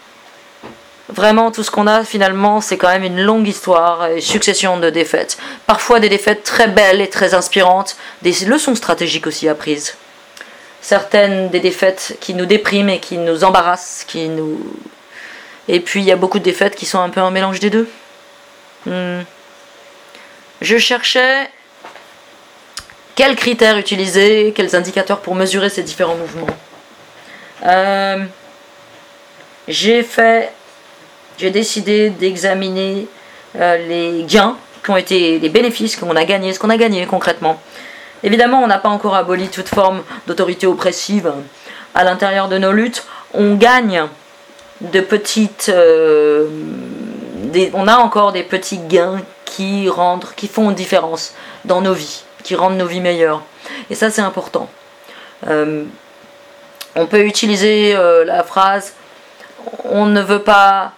vraiment, tout ce qu'on a finalement, c'est quand même une longue histoire, une succession de défaites. Parfois des défaites très belles et très inspirantes, des leçons stratégiques aussi apprises. Certaines des défaites qui nous dépriment et qui nous embarrassent, qui nous... Et puis il y a beaucoup de défaites qui sont un peu un mélange des deux. Hmm. Je cherchais quels critères utiliser, quels indicateurs pour mesurer ces différents mouvements. Euh, j'ai fait, j'ai décidé d'examiner euh, les gains qui ont été, les bénéfices qu'on a gagnés, ce qu'on a gagné concrètement. Évidemment, on n'a pas encore aboli toute forme d'autorité oppressive à l'intérieur de nos luttes. On gagne de petites, euh, on a encore des petits gains qui rendent, qui font une différence dans nos vies qui rendent nos vies meilleures. Et ça, c'est important. Euh, on peut utiliser la phrase on ne veut pas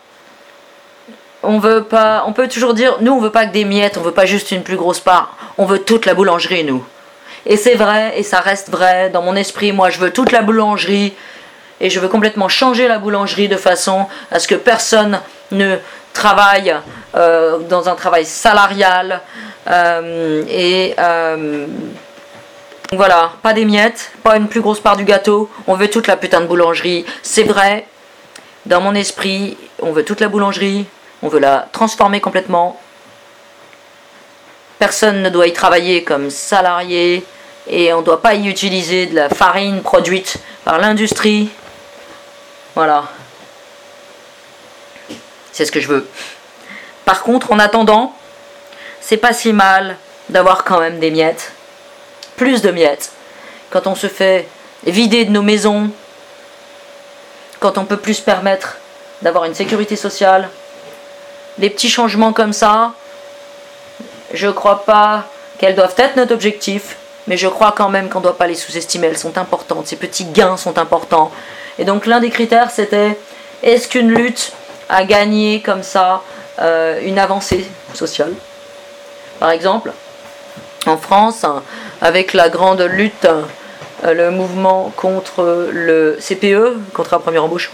on veut pas on peut toujours dire nous on veut pas que des miettes on veut pas juste une plus grosse part. On veut toute la boulangerie nous. Et c'est vrai et ça reste vrai. Dans mon esprit moi je veux toute la boulangerie. Et je veux complètement changer la boulangerie de façon à ce que personne ne travaille euh, dans un travail salarial. Euh, et euh, voilà, pas des miettes, pas une plus grosse part du gâteau. On veut toute la putain de boulangerie. C'est vrai, dans mon esprit, on veut toute la boulangerie. On veut la transformer complètement. Personne ne doit y travailler comme salarié et on ne doit pas y utiliser de la farine produite par l'industrie. Voilà. C'est ce que je veux. Par contre, en attendant, c'est pas si mal d'avoir quand même des miettes. Plus de miettes. Quand on se fait vider de nos maisons, quand on peut plus se permettre d'avoir une sécurité sociale, des petits changements comme ça, je crois pas qu'elles doivent être notre objectif, mais je crois quand même qu'on ne doit pas les sous-estimer, elles sont importantes, ces petits gains sont importants. Et donc l'un des critères c'était est-ce qu'une lutte a gagné comme ça euh, une avancée sociale? Par exemple, en France, avec la grande lutte, euh, le mouvement contre le CPE, contre la première embauche.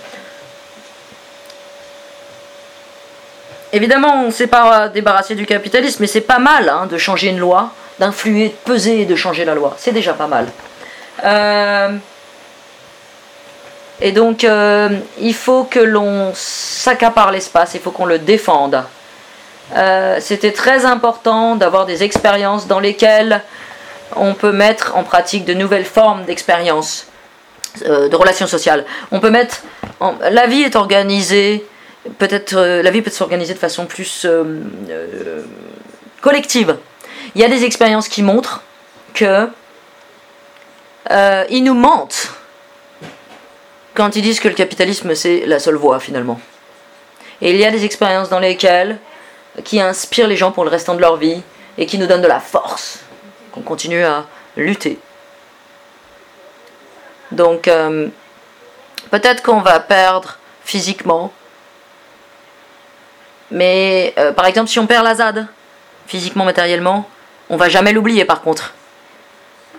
Évidemment, on ne s'est pas débarrassé du capitalisme, mais c'est pas mal hein, de changer une loi, d'influer, de peser et de changer la loi. C'est déjà pas mal. Euh, et donc, euh, il faut que l'on s'accapare l'espace, il faut qu'on le défende. Euh, c'était très important d'avoir des expériences dans lesquelles on peut mettre en pratique de nouvelles formes d'expériences, de relations sociales. On peut mettre. la vie est organisée, peut-être. Euh, la vie peut s'organiser de façon plus collective. Il y a des expériences qui montrent que. ils nous mentent quand ils disent que le capitalisme c'est la seule voie finalement. Et il y a des expériences dans lesquelles qui inspire les gens pour le restant de leur vie et qui nous donne de la force, qu'on continue à lutter. Donc, euh, peut-être qu'on va perdre physiquement, mais euh, par exemple, si on perd la ZAD, physiquement, matériellement, on va jamais l'oublier par contre.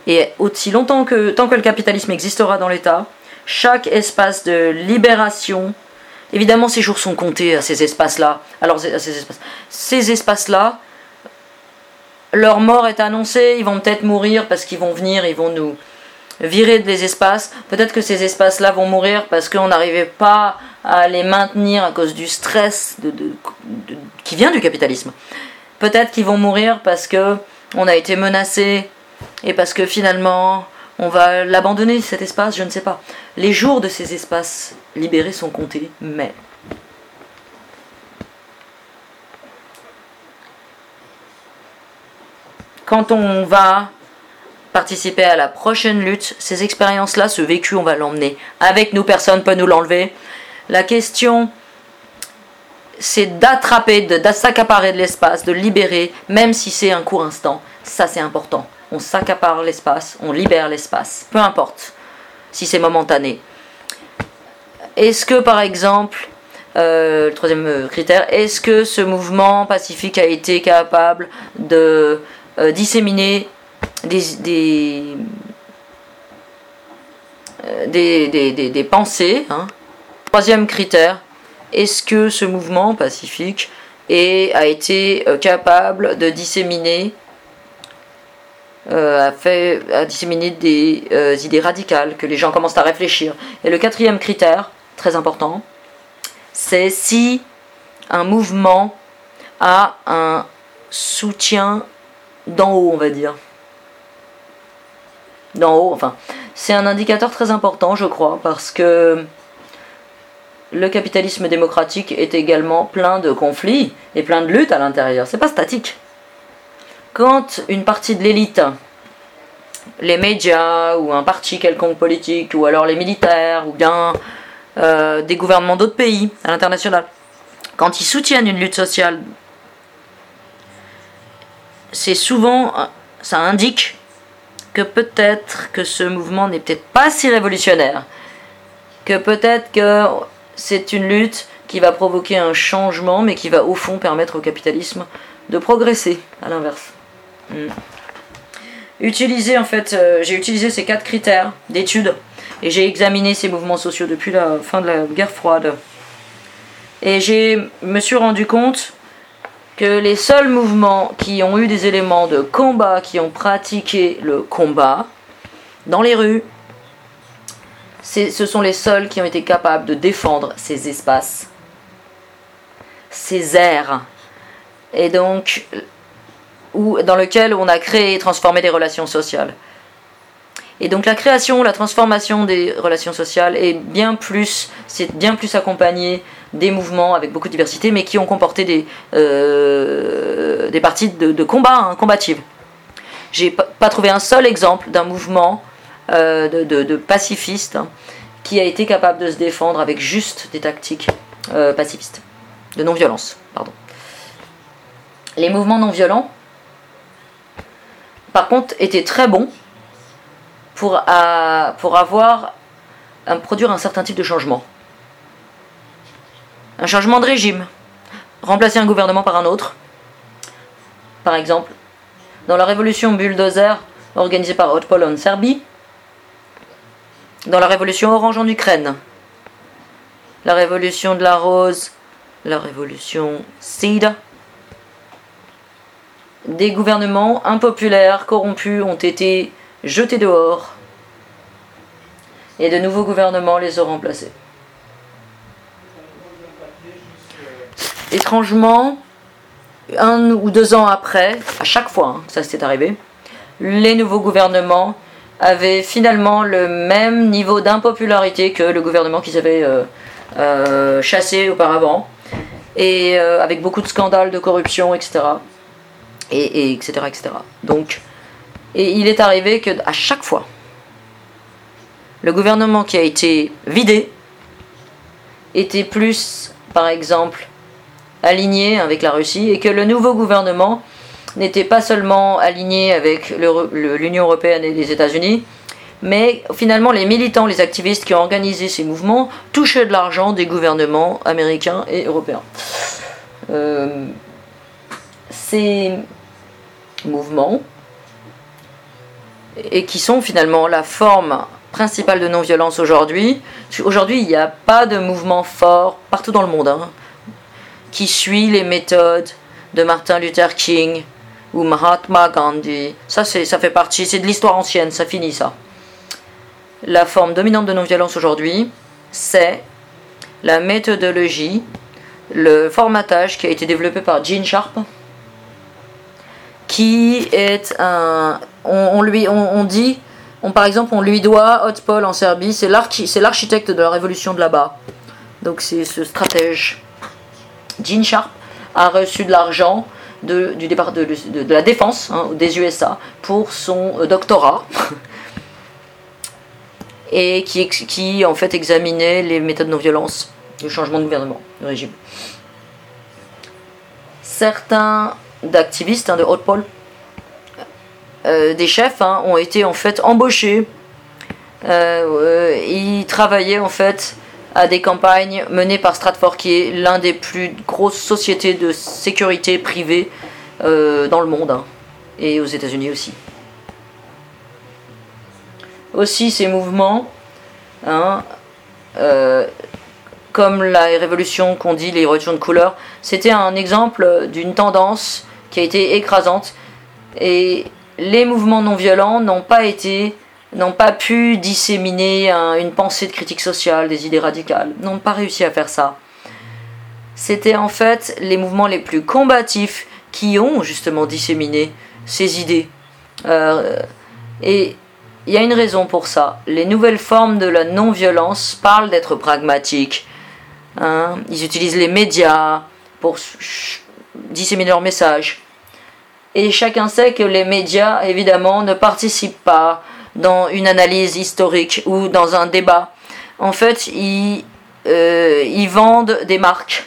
Et aussi longtemps que, tant que le capitalisme existera dans l'État, chaque espace de libération Évidemment, ces jours sont comptés à ces espaces-là. Alors, ces espaces, ces espaces-là, leur mort est annoncée. Ils vont peut-être mourir parce qu'ils vont venir, ils vont nous virer des espaces. Peut-être que ces espaces-là vont mourir parce qu'on n'arrivait pas à les maintenir à cause du stress de, qui vient du capitalisme. Peut-être qu'ils vont mourir parce que on a été menacé et parce que finalement on va l'abandonner cet espace, je ne sais pas. Les jours de ces espaces libérés sont comptés, mais quand on va participer à la prochaine lutte, ces expériences-là, ce vécu, on va l'emmener. Avec nous, personne ne peut nous l'enlever. La question, c'est d'attraper, de, s'accaparer de l'espace, de libérer, même si c'est un court instant. Ça, c'est important on s'accapare l'espace, on libère l'espace, peu importe si c'est momentané. Est-ce que par exemple, le troisième critère, est-ce que ce mouvement pacifique a été capable de disséminer des, des, des, pensées hein. Troisième critère, est-ce que ce mouvement pacifique a été capable de disséminer euh, a, fait, des euh, idées radicales, que les gens commencent à réfléchir. Et le quatrième critère, très important, c'est si un mouvement a un soutien d'en haut, on va dire. D'en haut, enfin. C'est un indicateur très important, je crois, parce que le capitalisme démocratique est également plein de conflits et plein de luttes à l'intérieur. C'est pas statique quand une partie de l'élite, les médias ou un parti quelconque politique, ou alors les militaires, ou bien euh, des gouvernements d'autres pays à l'international, quand ils soutiennent une lutte sociale, c'est souvent, ça indique que peut-être que ce mouvement n'est peut-être pas si révolutionnaire, que peut-être que c'est une lutte qui va provoquer un changement, mais qui va au fond permettre au capitalisme de progresser, à l'inverse. Hmm. Euh, j'ai utilisé ces quatre critères d'étude et j'ai examiné ces mouvements sociaux depuis la fin de la guerre froide. Et je me suis rendu compte que les seuls mouvements qui ont eu des éléments de combat, qui ont pratiqué le combat dans les rues, ce sont les seuls qui ont été capables de défendre ces espaces, ces aires. Et donc, dans lequel on a créé et transformé des relations sociales. Et donc la création, la transformation des relations sociales est bien plus, c'est bien plus accompagné des mouvements avec beaucoup de diversité, mais qui ont comporté des, euh, parties de, combat, hein, combatives. J'ai pas trouvé un seul exemple d'un mouvement euh, de, pacifistes hein, qui a été capable de se défendre avec juste des tactiques euh, pacifistes, de non-violence, pardon. Les mouvements non violents, par contre, était très bon pour, pour avoir, produire un certain type de changement. Un changement de régime. Remplacer un gouvernement par un autre. Par exemple, dans la révolution bulldozer organisée par Hotpol en Serbie, dans la révolution orange en Ukraine, la révolution de la rose, la révolution seed des gouvernements impopulaires, corrompus, ont été jetés dehors. Et de nouveaux gouvernements les ont remplacés. Étrangement, un ou deux ans après, à chaque fois hein, ça s'est arrivé, les nouveaux gouvernements avaient finalement le même niveau d'impopularité que le gouvernement qu'ils avaient euh, euh, chassé auparavant, et euh, avec beaucoup de scandales de corruption, etc et, etc., etc. Donc, et il est arrivé que à chaque fois, le gouvernement qui a été vidé était plus, par exemple, aligné avec la Russie et que le nouveau gouvernement n'était pas seulement aligné avec l'Union européenne et les États-Unis, mais finalement les militants, les activistes qui ont organisé ces mouvements touchaient de l'argent des gouvernements américains et européens. Euh, ces mouvements et qui sont finalement la forme principale de non-violence aujourd'hui. Aujourd'hui, il n'y a pas de mouvement fort partout dans le monde hein, qui suit les méthodes de Martin Luther King ou Mahatma Gandhi. Ça, ça fait partie, c'est de l'histoire ancienne, ça finit ça. La forme dominante de non-violence aujourd'hui, c'est la méthodologie, le formatage qui a été développé par Gene Sharp, qui est un. On, lui, on, dit, on, par exemple, on lui doit Hotpol en Serbie, c'est l'architecte de la révolution de là-bas. Donc c'est ce stratège. Gene Sharp a reçu de l'argent de, du départ de, la défense hein, des USA pour son euh, doctorat. et qui, en fait examinait les méthodes de non-violence, le changement de gouvernement, du régime. Certains d'activistes hein, de haute pôle, euh, des chefs, hein, ont été en fait embauchés. Euh, ils travaillaient en fait à des campagnes menées par Stratfor, qui est l'un des plus grosses sociétés de sécurité privée euh, dans le monde, hein, et aux États-Unis aussi. Aussi, ces mouvements, hein, euh, comme la révolution qu'on dit, les révolutions de couleur, c'était un exemple d'une tendance qui a été écrasante, et les mouvements non violents n'ont pas été n'ont pas pu disséminer une pensée de critique sociale, des idées radicales, n'ont pas réussi à faire ça. C'était en fait les mouvements les plus combatifs qui ont justement disséminé ces idées. Euh, et il y a une raison pour ça. Les nouvelles formes de la non-violence parlent d'être pragmatiques. Hein. Ils utilisent les médias pour disséminer leurs messages. Et chacun sait que les médias, évidemment, ne participent pas dans une analyse historique ou dans un débat. En fait, ils, euh, ils vendent des marques.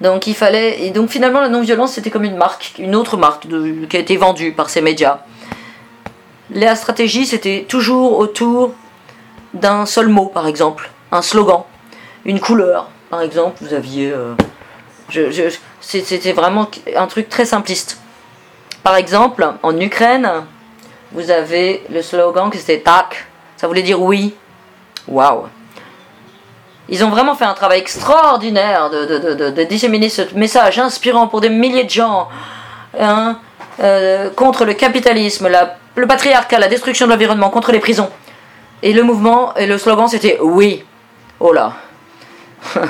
Donc il fallait et donc finalement la non-violence c'était comme une marque, une autre marque qui a été vendue par ces médias. La stratégie c'était toujours autour d'un seul mot par exemple, un slogan, une couleur par exemple. Vous aviez, euh, c'était vraiment un truc très simpliste. Par exemple en Ukraine, vous avez le slogan qui c'était TAC, ça voulait dire oui. Waouh! Ils ont vraiment fait un travail extraordinaire de, disséminer ce message inspirant pour des milliers de gens hein, euh, contre le capitalisme, le patriarcat, la destruction de l'environnement, contre les prisons. Et le mouvement et le slogan c'était oui. Oh là.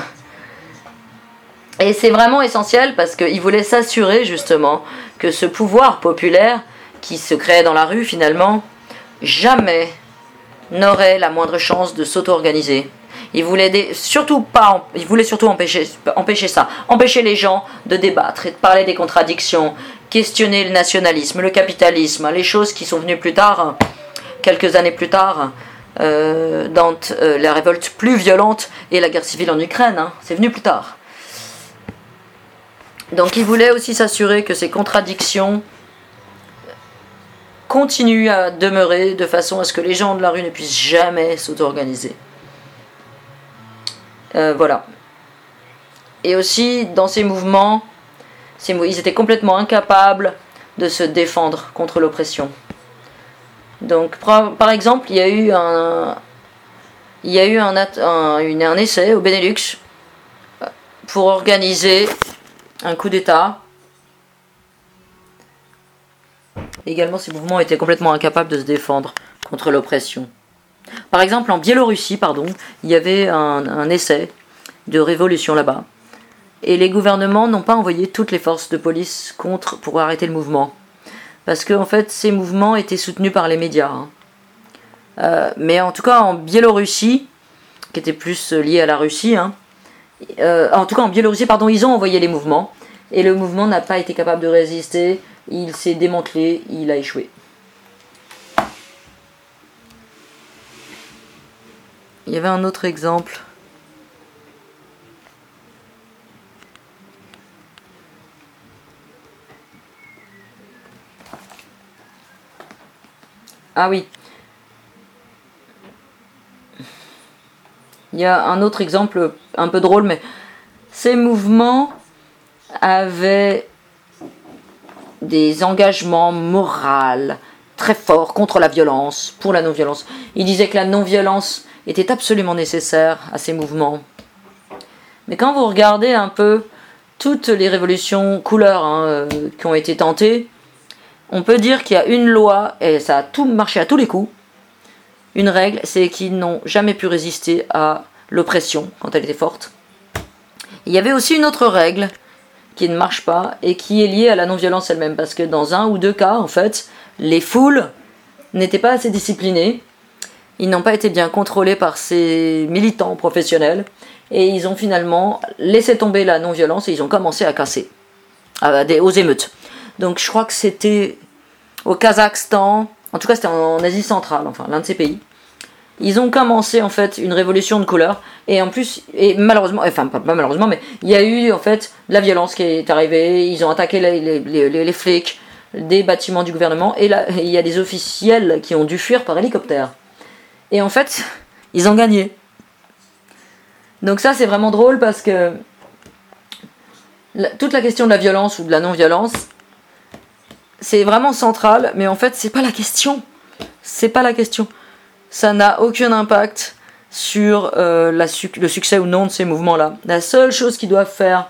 et c'est vraiment essentiel parce qu'ils voulaient s'assurer justement que ce pouvoir populaire qui se crée dans la rue finalement, jamais n'aurait la moindre chance de s'auto-organiser. Il voulait surtout pas, il voulait surtout empêcher, empêcher ça, empêcher les gens de débattre et de parler des contradictions, questionner le nationalisme, le capitalisme, les choses qui sont venues plus tard, quelques années plus tard, euh, dans euh, la révolte plus violente et la guerre civile en Ukraine. Hein. c'est venu plus tard. Donc il voulait aussi s'assurer que ces contradictions continue à demeurer de façon à ce que les gens de la rue ne puissent jamais s'auto-organiser. Euh, voilà. Et aussi, dans ces mouvements, ils étaient complètement incapables de se défendre contre l'oppression. Donc, par, exemple, il y a eu un, il y a eu un, un essai au Benelux pour organiser un coup d'État Également, ces mouvements étaient complètement incapables de se défendre contre l'oppression. Par exemple, en Biélorussie, pardon, il y avait un, essai de révolution là-bas. Et les gouvernements n'ont pas envoyé toutes les forces de police contre pour arrêter le mouvement. Parce que, fait, ces mouvements étaient soutenus par les médias. Hein. Euh, mais en tout cas, en Biélorussie, qui était plus lié à la Russie, hein, euh, en tout cas en Biélorussie, pardon, ils ont envoyé les mouvements. Et le mouvement n'a pas été capable de résister il s'est démantelé, il a échoué. Il y avait un autre exemple. Ah oui. Il y a un autre exemple un peu drôle, mais ces mouvements avaient des engagements moraux très forts contre la violence, pour la non-violence. Il disait que la non-violence était absolument nécessaire à ces mouvements. Mais quand vous regardez un peu toutes les révolutions couleurs hein, euh, qui ont été tentées, on peut dire qu'il y a une loi, et ça a tout marché à tous les coups. Une règle, c'est qu'ils n'ont jamais pu résister à l'oppression quand elle était forte. Il y avait aussi une autre règle, qui ne marche pas et qui est lié à la non-violence elle-même. Parce que dans un ou deux cas, en fait, les foules n'étaient pas assez disciplinées, ils n'ont pas été bien contrôlés par ces militants professionnels et ils ont finalement laissé tomber la non-violence et ils ont commencé à casser aux émeutes. Donc je crois que c'était au Kazakhstan, en tout cas c'était en Asie centrale, enfin l'un de ces pays. Ils ont commencé en fait une révolution de couleur. Et en plus et malheureusement enfin pas, malheureusement mais il y a eu en fait la violence qui est arrivée. Ils ont attaqué les, les, les, flics des bâtiments du gouvernement. Et là il y a des officiels qui ont dû fuir par hélicoptère. Et en fait ils ont gagné. Donc ça c'est vraiment drôle parce que toute la question de la violence ou de la non-violence, c'est vraiment central, mais en fait c'est pas la question. C'est pas la question. Ça n'a aucun impact sur euh, le succès ou non de ces mouvements-là. La seule chose qu'ils doivent faire,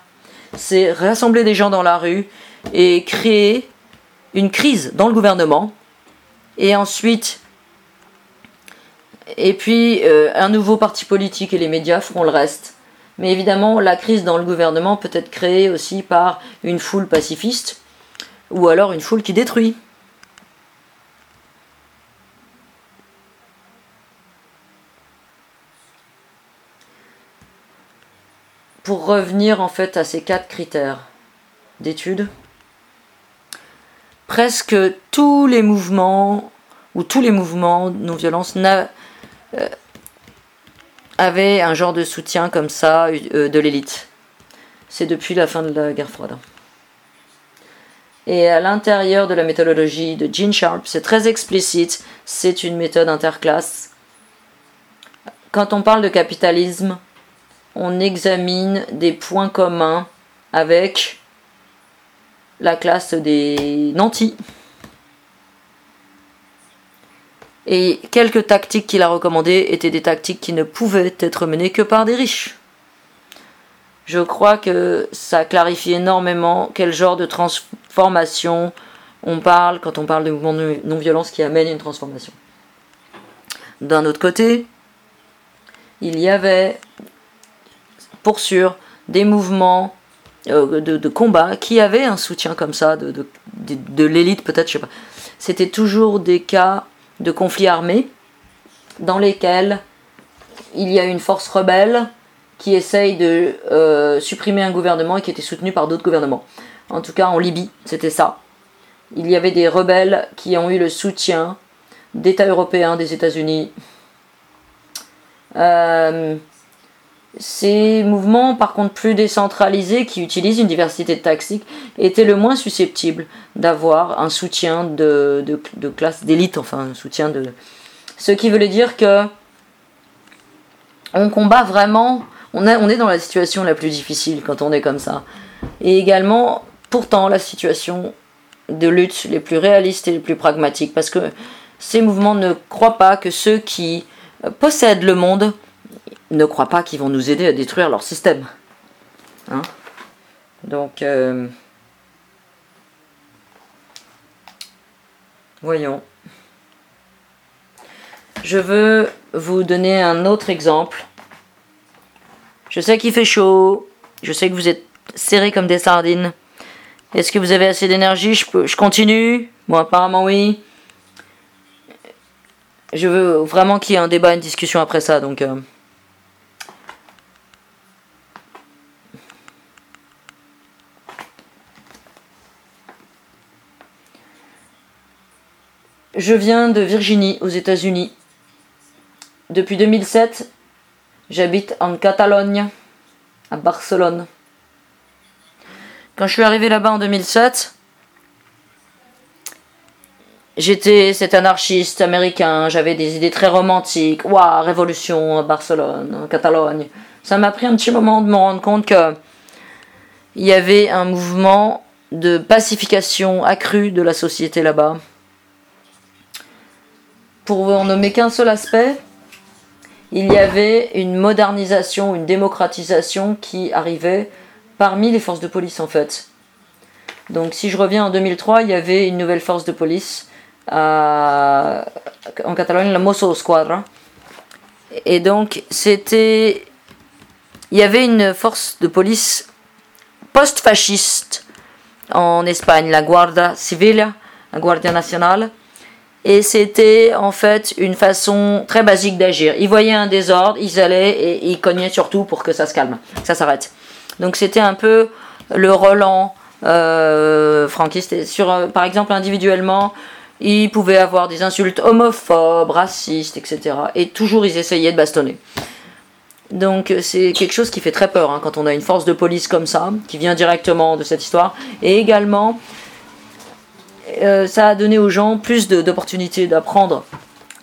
c'est rassembler des gens dans la rue et créer une crise dans le gouvernement. Et ensuite, et puis euh, un nouveau parti politique et les médias feront le reste. Mais évidemment, la crise dans le gouvernement peut être créée aussi par une foule pacifiste ou alors une foule qui détruit. Pour revenir en fait à ces quatre critères d'étude, presque tous les mouvements ou tous les mouvements non-violence euh, avait un genre de soutien comme ça euh, de l'élite. C'est depuis la fin de la guerre froide. Et à l'intérieur de la méthodologie de Gene Sharp, c'est très explicite, c'est une méthode interclasse. Quand on parle de capitalisme, on examine des points communs avec la classe des nantis. Et quelques tactiques qu'il a recommandées étaient des tactiques qui ne pouvaient être menées que par des riches. Je crois que ça clarifie énormément quel genre de transformation on parle quand on parle de mouvements de non-violence qui amènent une transformation. D'un autre côté, il y avait, pour des mouvements euh, de, combat qui avaient un soutien comme ça, de l'élite peut-être, je sais pas. C'était toujours des cas de conflits armés dans lesquels il y a une force rebelle qui essaye de euh, supprimer un gouvernement et qui était soutenu par d'autres gouvernements. En tout cas, en Libye, c'était ça. Il y avait des rebelles qui ont eu le soutien d'États européens, des États-Unis. Euh, ces mouvements, par contre, plus décentralisés, qui utilisent une diversité de tactiques, étaient le moins susceptibles d'avoir un soutien de, classe d'élite, enfin un soutien de... Ce qui veut dire que on combat vraiment, on est dans la situation la plus difficile quand on est comme ça. Et également, pourtant, la situation de lutte les plus réalistes et les plus pragmatiques, parce que ces mouvements ne croient pas que ceux qui possèdent le monde ne croient pas qu'ils vont nous aider à détruire leur système. Hein Donc, euh, voyons. Je veux vous donner un autre exemple. Je sais qu'il fait chaud. Je sais que vous êtes serrés comme des sardines. Est-ce que vous avez assez d'énergie? Je, je continue Bon, apparemment oui. Je veux vraiment qu'il y ait un débat, une discussion après ça. Donc. Euh, Je viens de Virginie, aux États-Unis. Depuis 2007, j'habite en Catalogne, à Barcelone. Quand je suis arrivé là-bas en 2007, j'étais cet anarchiste américain, j'avais des idées très romantiques. Waouh, révolution à Barcelone, en Catalogne. Ça m'a pris un petit moment de me rendre compte que il y avait un mouvement de pacification accrue de la société là-bas pour en nommer qu'un seul aspect, il y avait une modernisation, une démocratisation qui arrivait parmi les forces de police en fait. Donc si je reviens en 2003, il y avait une nouvelle force de police en Catalogne, la Mosso Squadra. Et donc c'était... Il y avait une force de police post-fasciste en Espagne, la Guardia Civil, la Guardia Nacional et c'était en fait une façon très basique d'agir. Ils voyaient un désordre, ils allaient et ils cognaient surtout pour que ça se calme, ça s'arrête. Donc c'était un peu le Roland euh, franquiste. Sur, euh, par exemple, individuellement, ils pouvaient avoir des insultes homophobes, racistes, etc. Et toujours ils essayaient de bastonner. Donc c'est quelque chose qui fait très peur hein, quand on a une force de police comme ça, qui vient directement de cette histoire. Et également, euh, ça a donné aux gens plus d'opportunités d'apprendre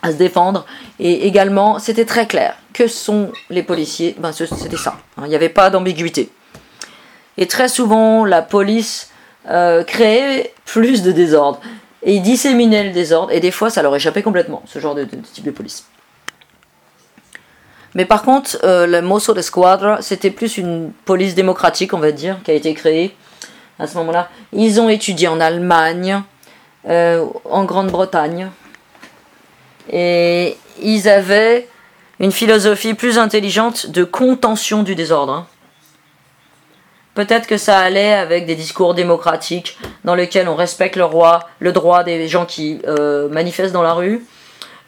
à se défendre Et également, c'était très clair. Que sont les policiers ben, C'était ça. Hein. Il n'y avait pas d'ambiguïté. Et très souvent, la police euh, créait plus de désordre. Et ils disséminaient le désordre. Et des fois, ça leur échappait complètement, ce genre de, type de police. Mais par contre, euh, le Mosso de Squadra, c'était plus une police démocratique, on va dire, qui a été créée à ce moment-là. Ils ont étudié en Allemagne, euh, en Grande-Bretagne. Et ils avaient une philosophie plus intelligente de contention du désordre. Hein. Peut-être que ça allait avec des discours démocratiques dans lesquels on respecte le roi, le droit des gens qui euh, manifestent dans la rue.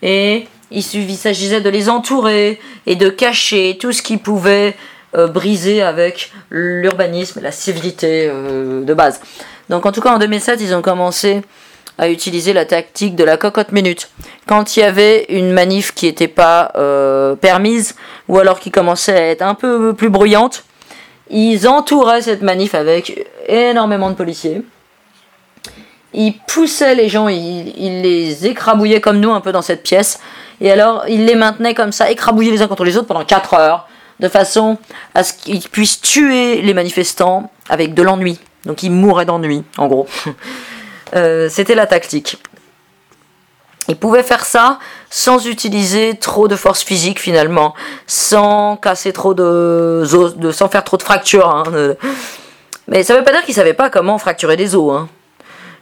Et il s'agissait de les entourer et de cacher tout ce qui pouvait euh, briser avec l'urbanisme, la civilité de base. Donc en tout cas en 2007, ils ont commencé à utiliser la tactique de la cocotte minute. Quand il y avait une manif qui n'était pas euh, permise, ou alors qui commençait à être un peu plus bruyante, ils entouraient cette manif avec énormément de policiers. Ils poussaient les gens, ils, ils, les écrabouillaient comme nous un peu dans cette pièce. Et alors, ils les maintenaient comme ça, écrabouillés les uns contre les autres pendant 4 heures, de façon à ce qu'ils puissent tuer les manifestants avec de l'ennui. Donc ils mouraient d'ennui, en gros. Euh, c'était la tactique. Il pouvait faire ça sans utiliser trop de force physique finalement, sans casser trop de, de sans faire trop de fractures. Hein, Mais ça ne veut pas dire qu'ils savaient pas comment fracturer des os. Hein.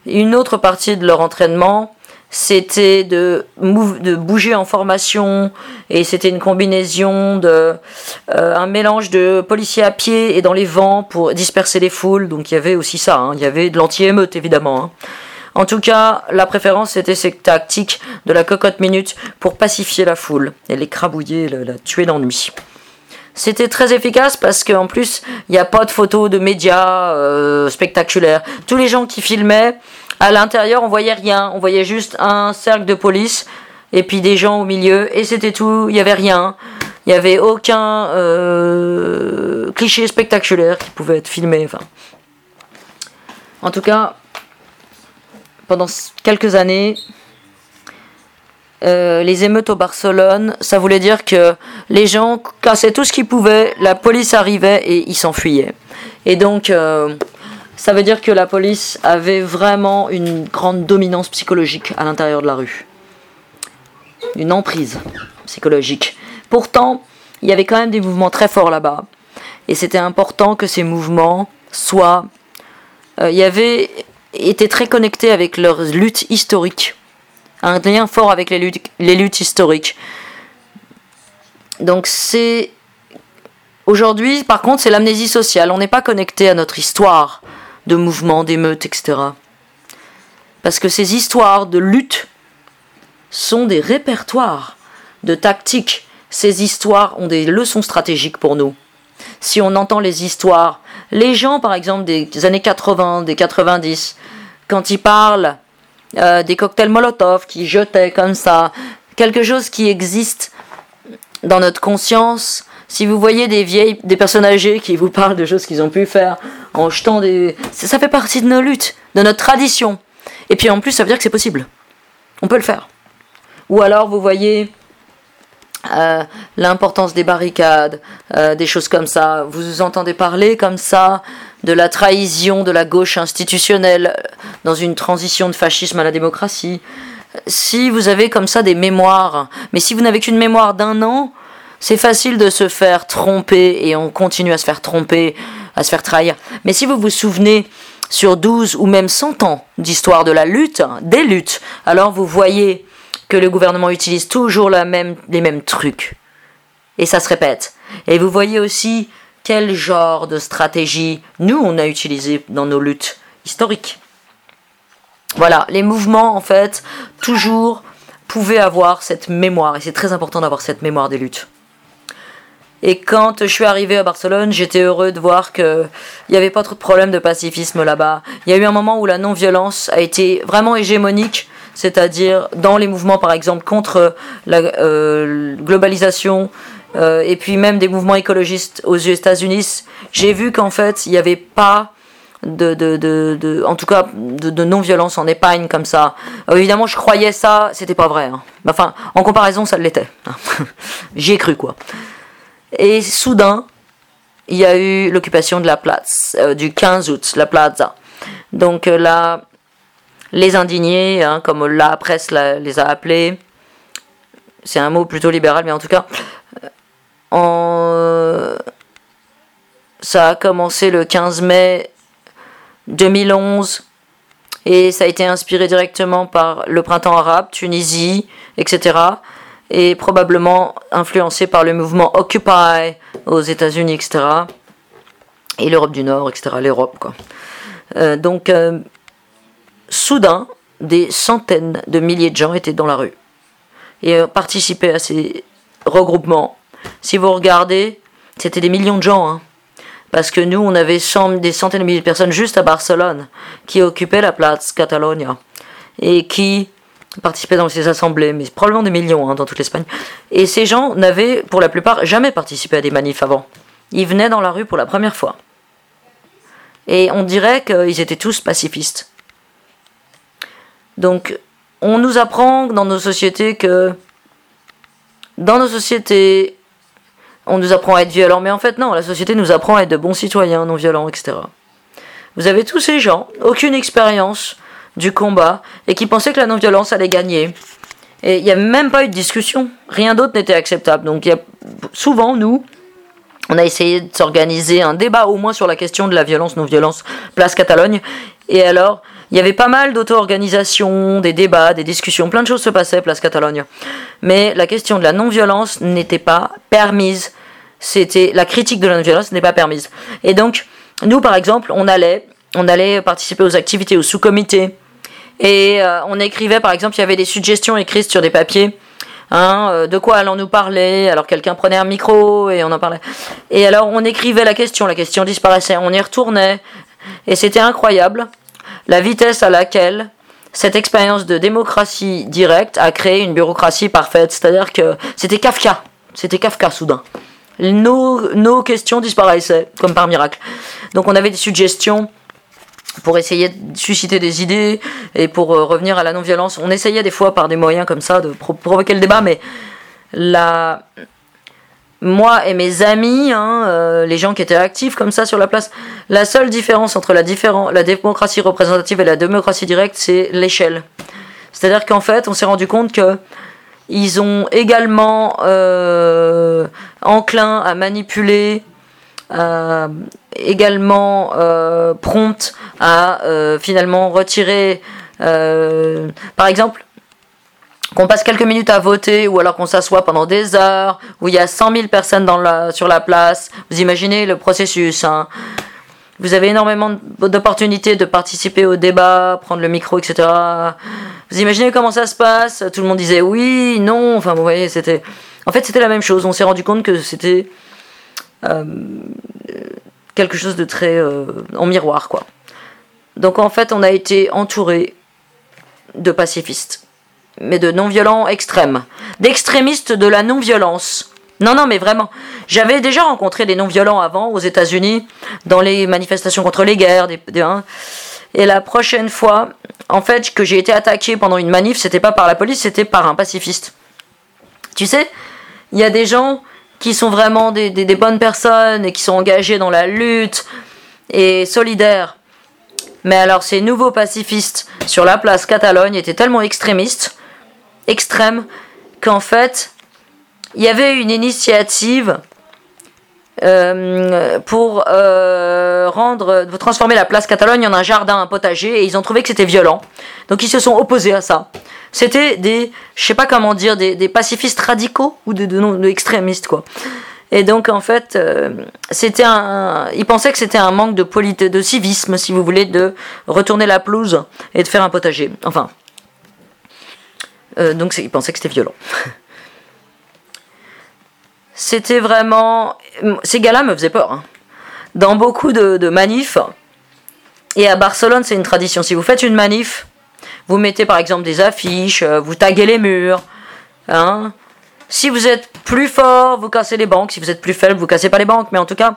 Une autre partie de leur entraînement, c'était de, bouger en formation et c'était une combinaison de euh, un mélange de policiers à pied et dans les vents pour disperser les foules donc il y avait aussi ça hein. il y avait de l'anti-émeute évidemment hein. en tout cas la préférence c'était cette tactique de la cocotte minute pour pacifier la foule et les crabouiller la, tuer d'ennui c'était très efficace parce qu'en plus, il n'y a pas de photos de médias euh, spectaculaires. Tous les gens qui filmaient, à l'intérieur, on voyait rien. On voyait juste un cercle de police et puis des gens au milieu. Et c'était tout. Il n'y avait rien. Il n'y avait aucun euh, cliché spectaculaire qui pouvait être filmé. En tout cas, pendant quelques années, euh, les émeutes au Barcelone, ça voulait dire que les gens cassaient tout ce qu'ils pouvaient, la police arrivait et ils s'enfuyaient. Et donc, euh, ça veut dire que la police avait vraiment une grande dominance psychologique à l'intérieur de la rue. Une emprise psychologique. Pourtant, il y avait quand même des mouvements très forts là-bas. Et c'était important que ces mouvements soient. Euh, il y avait été très connectés avec leurs luttes historiques. Un lien fort avec les luttes, les luttes historiques. Donc c'est. Aujourd'hui, par contre, c'est l'amnésie sociale. On n'est pas connecté à notre histoire de mouvements, d'émeutes, etc. Parce que ces histoires de lutte sont des répertoires de tactiques. Ces histoires ont des leçons stratégiques pour nous. Si on entend les histoires, les gens par exemple des années 80, des 90, quand ils parlent euh, des cocktails Molotov qui jetaient comme ça, quelque chose qui existe dans notre conscience, si vous voyez des vieilles, des personnes âgées qui vous parlent de choses qu'ils ont pu faire en jetant des, ça fait partie de nos luttes, de notre tradition. Et puis en plus, ça veut dire que c'est possible. On peut le faire. Ou alors vous voyez euh, l'importance des barricades, euh, des choses comme ça. Vous entendez parler comme ça de la trahison de la gauche institutionnelle dans une transition de fascisme à la démocratie. Si vous avez comme ça des mémoires, mais si vous n'avez qu'une mémoire d'un an, c'est facile de se faire tromper et on continue à se faire tromper, à se faire trahir. Mais si vous vous souvenez sur 12 ou même 100 ans d'histoire de la lutte, des luttes, alors vous voyez que le gouvernement utilise toujours les mêmes trucs. Et ça se répète. Et vous voyez aussi quel genre de stratégie nous on a utilisé dans nos luttes historiques. Voilà, les mouvements en fait toujours pouvaient avoir cette mémoire et c'est très important d'avoir cette mémoire des luttes. Et quand je suis arrivé à Barcelone, j'étais heureux de voir qu'il n'y avait pas trop de problèmes de pacifisme là-bas. Il y a eu un moment où la non-violence a été vraiment hégémonique, c'est-à-dire dans les mouvements par exemple contre la euh, globalisation, euh, et puis même des mouvements écologistes aux États-Unis, j'ai vu qu'en fait, il n'y avait pas de, de, de, en tout cas, de, non-violence en Espagne comme ça. Euh, évidemment, je croyais ça, c'était pas vrai. Hein. Enfin, en comparaison, ça l'était. J'y ai cru, quoi. Et soudain, il y a eu l'occupation de la place, euh, du 15 août, la plaza. Donc euh, là, les indignés, hein, comme la presse les a appelés, c'est un mot plutôt libéral, mais en tout cas, en, ça a commencé le 15 mai 2011 et ça a été inspiré directement par le printemps arabe, Tunisie, etc. Et probablement influencé par le mouvement Occupy aux États-Unis, etc. Et l'Europe du Nord, etc. L'Europe, quoi. Euh, donc, euh, soudain, des centaines de milliers de gens étaient dans la rue et euh, participaient à ces regroupements. Si vous regardez, c'était des millions de gens. Hein. Parce que nous, on avait des centaines de milliers de personnes juste à Barcelone qui occupaient la place Catalonia et qui participaient dans ces assemblées, mais probablement des millions hein, dans toute l'Espagne. Et ces gens n'avaient, pour la plupart, jamais participé à des manifs avant. Ils venaient dans la rue pour la première fois. Et on dirait qu'ils étaient tous pacifistes. Donc, on nous apprend dans nos sociétés que dans nos sociétés, on nous apprend à être violents, mais en fait non, la société nous apprend à être de bons citoyens, non violents, etc. Vous avez tous ces gens, aucune expérience du combat, et qui pensaient que la non-violence allait gagner. Et il n'y a même pas eu de discussion, rien d'autre n'était acceptable. Donc y a, souvent, nous, on a essayé de s'organiser un débat au moins sur la question de la violence, non-violence, place Catalogne. Et alors, il y avait pas mal d'auto-organisation, des débats, des discussions, plein de choses se passaient, place Catalogne. Mais la question de la non-violence n'était pas permise. C'était la critique de la non-violence n'est pas permise. Et donc, nous, par exemple, on allait, on allait participer aux activités, aux sous-comités. Et euh, on écrivait, par exemple, il y avait des suggestions écrites sur des papiers. Hein, euh, de quoi allons-nous parler? Alors quelqu'un prenait un micro et on en parlait. Et alors on écrivait la question, la question disparaissait, on y retournait. Et c'était incroyable la vitesse à laquelle cette expérience de démocratie directe a créé une bureaucratie parfaite. C'est-à-dire que c'était Kafka. C'était Kafka soudain. Nos, nos questions disparaissaient, comme par miracle. Donc on avait des suggestions pour essayer de susciter des idées et pour euh, revenir à la non-violence. On essayait des fois par des moyens comme ça de provoquer le débat, mais la, moi et mes amis, hein, euh, les gens qui étaient actifs comme ça sur la place, la seule différence entre la, la démocratie représentative et la démocratie directe, c'est l'échelle. C'est-à-dire qu'en fait, on s'est rendu compte que ils ont également euh, enclin à manipuler, euh, également euh, prompte à finalement retirer, par exemple, qu'on passe quelques minutes à voter ou alors qu'on s'assoit pendant des heures, où il y a 100 000 personnes sur la place. Vous imaginez le processus. Hein. Vous avez énormément d'opportunités de participer au débat, prendre le micro, etc. Vous imaginez comment ça se passe? Tout le monde disait oui, non. Enfin, vous voyez, c'était. En fait, c'était la même chose. On s'est rendu compte que c'était euh, quelque chose de très euh, en miroir, quoi. Donc en fait, on a été entouré de pacifistes mais de non-violents extrêmes, d'extrémistes de la non-violence. Non, non, mais vraiment. J'avais déjà rencontré des non-violents avant aux États-Unis, dans les manifestations contre les guerres. Des, hein. Et la prochaine fois, en fait, que j'ai été attaqué pendant une manif, c'était pas par la police, c'était par un pacifiste. Tu sais, il y a des gens qui sont vraiment des, bonnes personnes et qui sont engagés dans la lutte et solidaires. Mais alors, ces nouveaux pacifistes sur la place Catalogne étaient tellement extrémistes extrême qu'en fait, il y avait une initiative euh, pour euh, rendre, transformer la place Catalogne en un jardin, un potager, et ils ont trouvé que c'était violent. Donc ils se sont opposés à ça. C'était des, je sais pas comment dire, des, pacifistes radicaux ou de, de, extrémistes quoi. Et donc en fait, euh, c'était un, ils pensaient que c'était un manque de polité, de civisme, si vous voulez, de retourner la pelouse et de faire un potager. Enfin, euh, donc ils pensaient que c'était violent. c'était vraiment... Ces gars-là me faisaient peur. Hein. Dans beaucoup de, manifs, et à Barcelone c'est une tradition, si vous faites une manif, vous mettez par exemple des affiches, euh, vous taguez les murs. Hein. Si vous êtes plus fort, vous cassez les banques. Si vous êtes plus faible, vous cassez pas les banques. Mais en tout cas,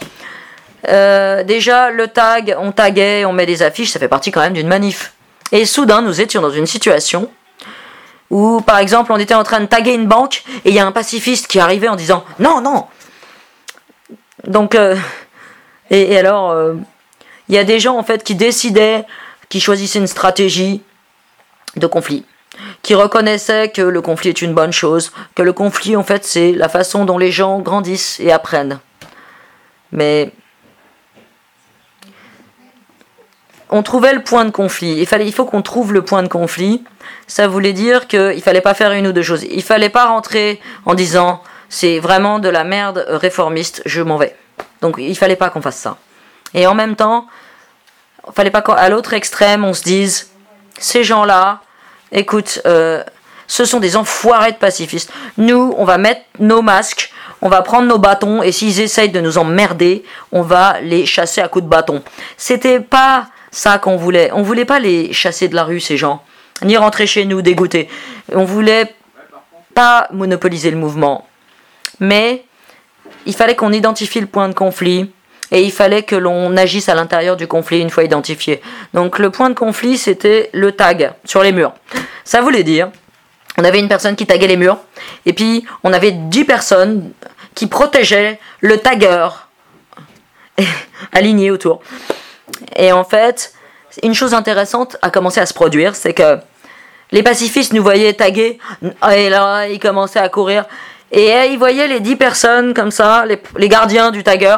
Euh, déjà, le tag, on taguait, on met des affiches, ça fait partie quand même d'une manif. Et soudain, nous étions dans une situation où, par exemple, on était en train de taguer une banque et il y a un pacifiste qui arrivait en disant non, non. Donc, euh, et, alors, euh, il y a des gens en fait qui décidaient, qui choisissaient une stratégie de conflit, qui reconnaissaient que le conflit est une bonne chose, que le conflit en fait c'est la façon dont les gens grandissent et apprennent. Mais on trouvait le point de conflit. Il, fallait, il faut qu'on trouve le point de conflit. Ça voulait dire qu'il fallait pas faire une ou deux choses. Il fallait pas rentrer en disant c'est vraiment de la merde réformiste, je m'en vais. Donc il fallait pas qu'on fasse ça. Et en même temps, il fallait pas qu'à l'autre extrême on se dise ces gens-là, écoute, euh, ce sont des enfoirés de pacifistes. Nous, on va mettre nos masques, on va prendre nos bâtons et s'ils essayent de nous emmerder, on va les chasser à coups de bâton. C'était pas ça qu'on voulait. On voulait pas les chasser de la rue, ces gens, ni rentrer chez nous dégoûtés. On voulait pas monopoliser le mouvement. Mais il fallait qu'on identifie le point de conflit et il fallait que l'on agisse à l'intérieur du conflit une fois identifié. Donc le point de conflit, c'était le tag sur les murs. Ça voulait dire, on avait une personne qui taguait les murs, et puis on avait dix personnes qui protégeaient le tagueur aligné autour. Et en fait, une chose intéressante a commencé à se produire, c'est que les pacifistes nous voyaient taguer, et là, ils commençaient à courir. Et ils voyaient les dix personnes comme ça, les, gardiens du tagger.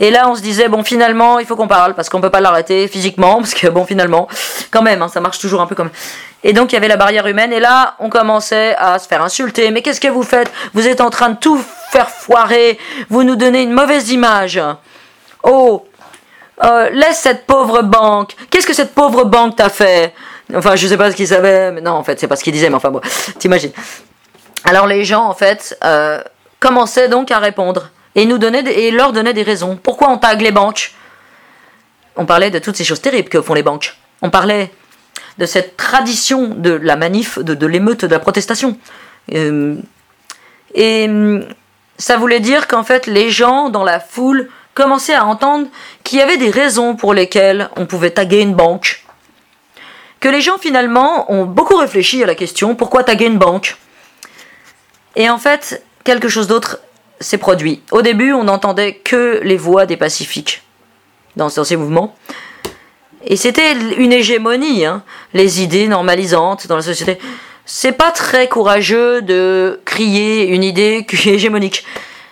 Et là, on se disait, bon, finalement, il faut qu'on parle, parce qu'on peut pas l'arrêter physiquement, parce que, bon, finalement, quand même, hein, ça marche toujours un peu comme... Et donc, il y avait la barrière humaine, et là, on commençait à se faire insulter. Mais qu'est-ce que vous faites? Vous êtes en train de tout faire foirer, vous nous donnez une mauvaise image. Oh, euh, laisse cette pauvre banque. Qu'est-ce que cette pauvre banque t'a fait? Enfin, je sais pas ce qu'il savait, mais non, en fait, c'est pas ce qu'il disait, mais enfin, bon, t'imagines. Alors, les gens, en fait, euh, commençaient donc à répondre et nous donnaient et leur donnaient des raisons. Pourquoi on tague les banques? On parlait de toutes ces choses terribles que font les banques. On parlait de cette tradition de la manif, de, l'émeute, de la protestation. Euh, et ça voulait dire qu'en fait, les gens dans la foule commençaient à entendre qu'il y avait des raisons pour lesquelles on pouvait taguer une banque. Que les gens finalement ont beaucoup réfléchi à la question pourquoi taguer une banque? Et en fait, quelque chose d'autre s'est produit. Au début, on n'entendait que les voix des pacifiques dans, ces mouvements. Et c'était une hégémonie, hein. les idées normalisantes dans la société. C'est pas très courageux de crier une idée qui est hégémonique.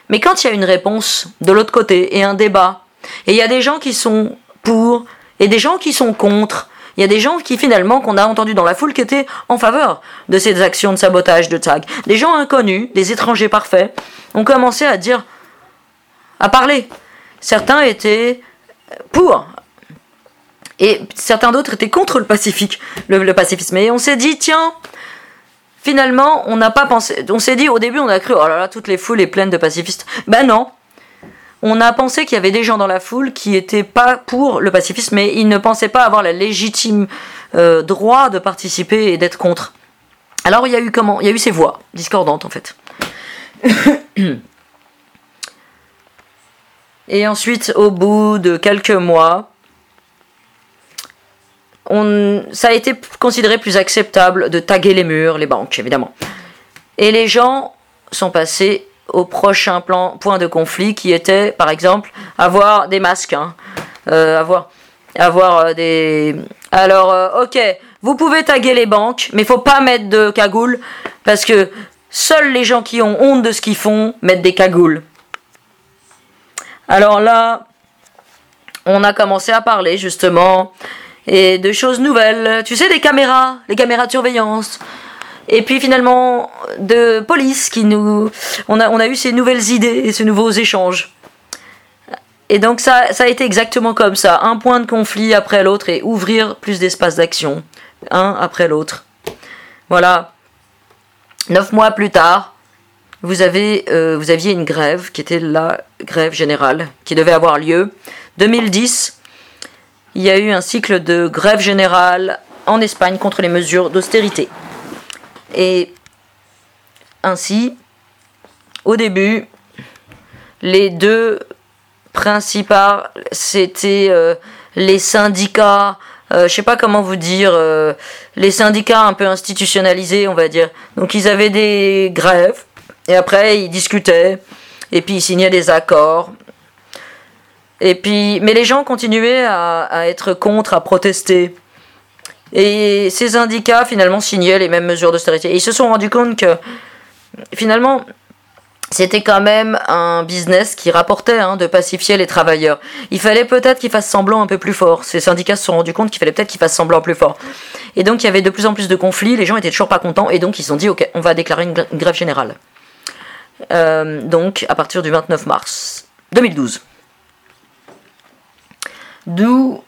Mais quand il y a une réponse de l'autre côté et un débat, et il y a des gens qui sont pour et des gens qui sont contre, il y a des gens qui finalement qu'on a entendu dans la foule qui étaient en faveur de ces actions de sabotage de tag. Des gens inconnus, des étrangers parfaits, ont commencé à dire, à parler. Certains étaient pour. Et certains d'autres étaient contre le pacifique, le, le pacifisme. Et on s'est dit, tiens, Finalement, on n'a pas pensé. On s'est dit au début, on a cru, oh là là, toutes les foules est pleines de pacifistes. Ben non. On a pensé qu'il y avait des gens dans la foule qui étaient pas pour le pacifisme, mais ils ne pensaient pas avoir la légitime euh, droit de participer et d'être contre. Alors il y a eu comment Il y a eu ces voix discordantes en fait. et ensuite, au bout de quelques mois, ça a été considéré plus acceptable de taguer les murs, les banques, évidemment. Et les gens sont passés au prochain plan, point de conflit qui était, par exemple, avoir des masques, hein. euh, avoir, avoir euh, des. Alors, euh, ok, vous pouvez taguer les banques, mais faut pas mettre de cagoule parce que seuls les gens qui ont honte de ce qu'ils font mettent des cagoules. Alors là, on a commencé à parler justement et de choses nouvelles. Tu sais, les caméras, les caméras de surveillance. Et puis finalement, de police qui nous. On a, on a eu ces nouvelles idées et ces nouveaux échanges. Et donc ça, ça a été exactement comme ça. Un point de conflit après l'autre et ouvrir plus d'espace d'action. Un après l'autre. Voilà. Neuf mois plus tard, vous, avez, euh, vous aviez une grève qui était la grève générale qui devait avoir lieu. 2010, il y a eu un cycle de grève générale en Espagne contre les mesures d'austérité. Et ainsi, au début, les deux principal, c'était euh, les syndicats, euh, je sais pas comment vous dire, euh, les syndicats un peu institutionnalisés, on va dire. Donc ils avaient des grèves, et après ils discutaient, et puis ils signaient des accords. Et puis, mais les gens continuaient à, être contre, à protester. Et ces syndicats finalement signaient les mêmes mesures d'austérité. Et ils se sont rendus compte que finalement, c'était quand même un business qui rapportait hein, de pacifier les travailleurs. Il fallait peut-être qu'ils fassent semblant un peu plus fort. Ces syndicats se sont rendus compte qu'il fallait peut-être qu'ils fassent semblant plus fort. Et donc il y avait de plus en plus de conflits, les gens étaient toujours pas contents, et donc ils se sont dit ok, on va déclarer une grève générale. Euh, donc à partir du 29 mars 2012. D'où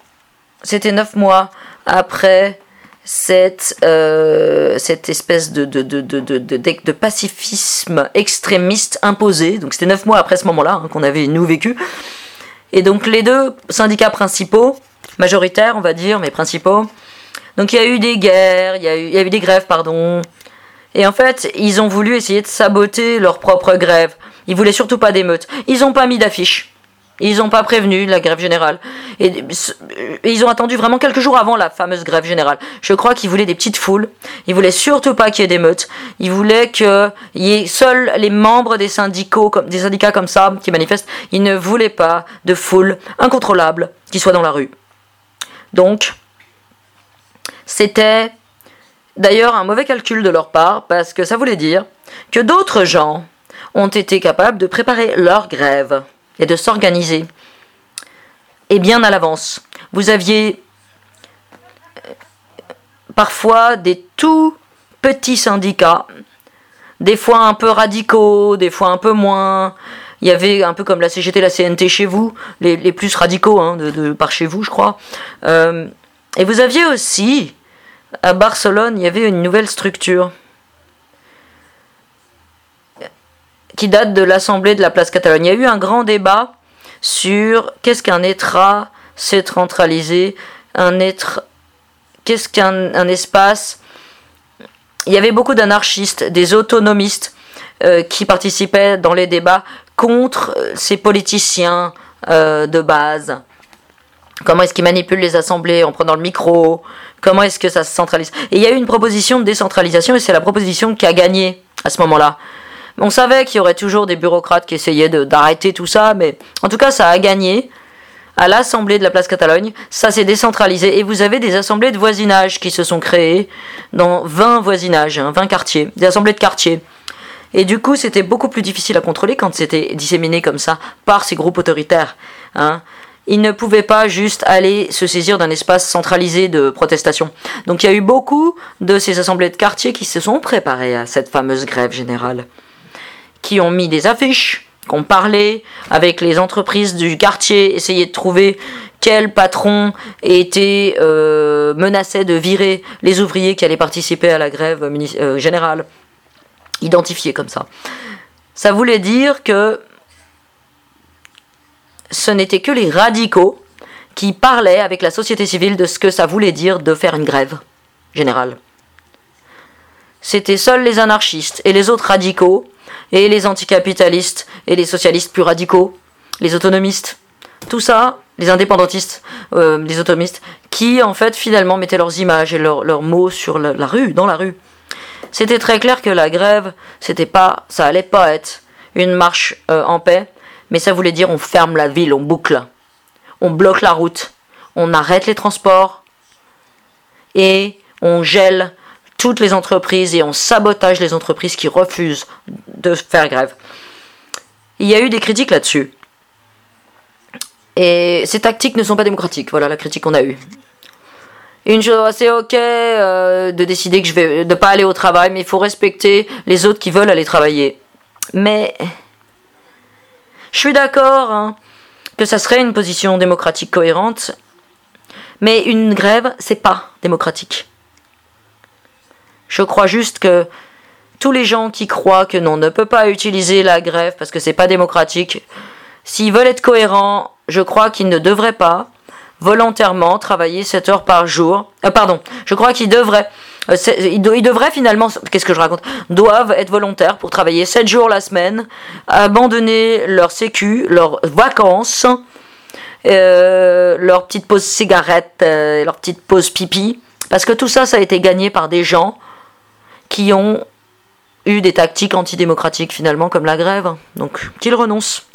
c'était neuf mois après cette, euh, cette espèce de, de, de, de, de, pacifisme extrémiste imposé. Donc c'était neuf mois après ce moment-là hein, qu'on avait nous vécu. Et donc les deux syndicats principaux, majoritaires on va dire, mais principaux, donc il y a eu des guerres, il y a eu, il y a eu des grèves, pardon. Et en fait, ils ont voulu essayer de saboter leur propre grève. Ils voulaient surtout pas d'émeutes. Ils n'ont pas mis d'affiches. Ils n'ont pas prévenu la grève générale. Et, ils ont attendu vraiment quelques jours avant la fameuse grève générale. Je crois qu'ils voulaient des petites foules. Ils voulaient surtout pas qu'il y ait d'émeutes. Ils voulaient qu'il y ait seuls les membres des syndicats, comme, des syndicats comme ça qui manifestent. Ils ne voulaient pas de foule incontrôlable qui soit dans la rue. Donc, c'était d'ailleurs un mauvais calcul de leur part parce que ça voulait dire que d'autres gens ont été capables de préparer leur grève et de s'organiser. Et bien à l'avance. Vous aviez euh, parfois des tout petits syndicats, des fois un peu radicaux, des fois un peu moins. Il y avait un peu comme la CGT, la CNT chez vous, les, plus radicaux hein, de, par chez vous, je crois. Euh, et vous aviez aussi, à Barcelone, il y avait une nouvelle structure qui date de l'Assemblée de la place Catalogne. Il y a eu un grand débat sur qu'est-ce qu'un État centralisé, un être, qu'est-ce qu'un espace. Il y avait beaucoup d'anarchistes, des autonomistes euh, qui participaient dans les débats contre euh, ces politiciens euh, de base. Comment est-ce qu'ils manipulent les assemblées en prenant le micro? Comment est-ce que ça se centralise? Et il y a eu une proposition de décentralisation et c'est la proposition qui a gagné à ce moment-là. On savait qu'il y aurait toujours des bureaucrates qui essayaient d'arrêter tout ça, mais en tout cas, ça a gagné. À l'Assemblée de la place Catalogne, ça s'est décentralisé et vous avez des assemblées de voisinage qui se sont créées dans 20 voisinages, 20 hein, quartiers, des assemblées de quartiers. Et du coup, c'était beaucoup plus difficile à contrôler quand c'était disséminé comme ça par ces groupes autoritaires. Hein. Ils ne pouvaient pas juste aller se saisir d'un espace centralisé de protestation. Donc il y a eu beaucoup de ces assemblées de quartiers qui se sont préparées à cette fameuse grève générale qui ont mis des affiches, qui ont parlé avec les entreprises du quartier, essayé de trouver quel patron était euh, menaçait de virer les ouvriers qui allaient participer à la grève euh, générale, identifiés comme ça. Ça voulait dire que ce n'était que les radicaux qui parlaient avec la société civile de ce que ça voulait dire de faire une grève générale. C'était seuls les anarchistes et les autres radicaux et les anticapitalistes et les socialistes plus radicaux, les autonomistes, tout ça, les indépendantistes, euh, les autonomistes, qui en fait finalement mettaient leurs images et leurs, mots sur la, rue, dans la rue. C'était très clair que la grève, c'était pas, ça allait pas être une marche euh, en paix, mais ça voulait dire on ferme la ville, on boucle, on bloque la route, on arrête les transports et on gèle toutes les entreprises et on sabotage les entreprises qui refusent de faire grève. Il y a eu des critiques là-dessus. Et ces tactiques ne sont pas démocratiques. Voilà la critique qu'on a eue. Une chose, c'est ok euh, de décider que je vais de pas aller au travail, mais il faut respecter les autres qui veulent aller travailler. Mais je suis d'accord hein, que ça serait une position démocratique cohérente, mais une grève, c'est pas démocratique. Je crois juste que tous les gens qui croient que l'on ne peut pas utiliser la grève parce que c'est pas démocratique, s'ils veulent être cohérents, je crois qu'ils ne devraient pas volontairement travailler 7 heures par jour. Euh, pardon, je crois qu'ils devraient Euh, ils, devraient finalement, qu'est-ce que je raconte Doivent être volontaires pour travailler 7 jours la semaine, abandonner leur sécu, leurs vacances, euh, leur petite pause cigarette, euh, leur petite pause pipi. Parce que tout ça, ça a été gagné par des gens qui ont eu des tactiques antidémocratiques finalement, comme la grève. Donc, qu'ils renoncent.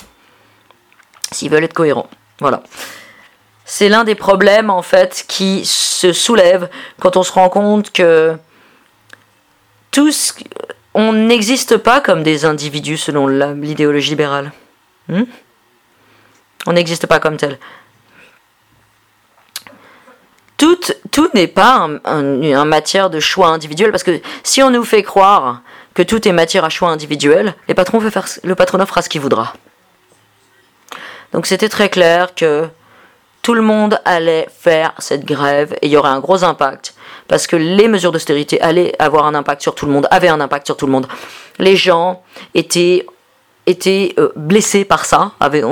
S'ils veulent être cohérents. Voilà. C'est l'un des problèmes en fait qui se soulève quand on se rend compte que tous, on n'existe pas comme des individus selon l'idéologie libérale. Hmm? on n'existe pas comme tel. Tout, n'est pas en matière de choix individuel, parce que si on nous fait croire que tout est matière à choix individuel, faire, le patronat fera ce qu'il voudra. Donc c'était très clair que tout le monde allait faire cette grève et il y aurait un gros impact parce que les mesures d'austérité allaient avoir un impact sur tout le monde, avaient un impact sur tout le monde. Les gens étaient, euh, blessés par ça, avaient,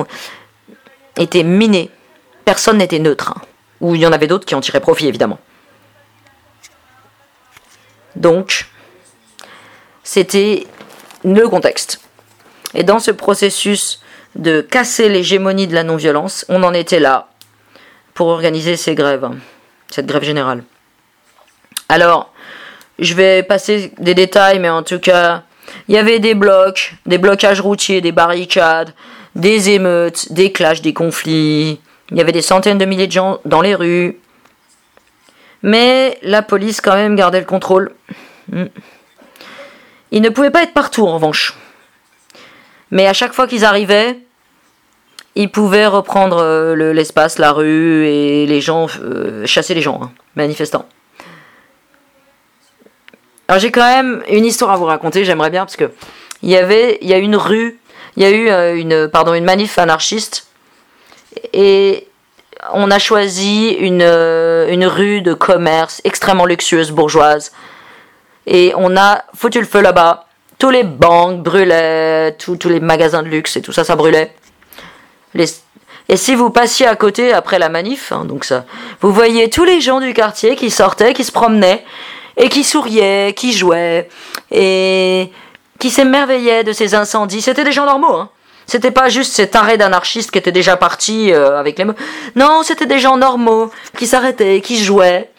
étaient minés. Personne n'était neutre. Ou il y en avait d'autres qui en tiraient profit, évidemment. Donc, c'était le contexte. Et dans ce processus de casser l'hégémonie de la non-violence, on en était là pour organiser ces grèves, cette grève générale. Alors, je vais passer des détails, mais en tout cas, il y avait des blocs, des blocages routiers, des barricades, des émeutes, des clashs, des conflits. Il y avait des centaines de milliers de gens dans les rues. Mais la police quand même gardait le contrôle. Hmm. Ils ne pouvaient pas être partout en revanche. Mais à chaque fois qu'ils arrivaient, ils pouvaient reprendre euh, l'espace, la rue et les gens, euh, chasser les gens, hein, manifestants. Alors j'ai quand même une histoire à vous raconter, j'aimerais bien, parce que il y avait, il y a une rue, il y a eu euh, une, pardon, une manif anarchiste, et on a choisi une, une rue de commerce extrêmement luxueuse, bourgeoise, et on a foutu le feu là-bas. Tous les banques brûlaient, tous les magasins de luxe et tout ça, ça brûlait. Et si vous passiez à côté après la manif, hein, donc ça, vous voyez tous les gens du quartier qui sortaient, qui se promenaient, et qui souriaient, qui jouaient, et qui s'émerveillaient de ces incendies. C'était des gens normaux, hein. C'était pas juste cet arrêt d'anarchistes qui était déjà parti euh, avec les mots. Non, c'était des gens normaux qui s'arrêtaient, qui jouaient,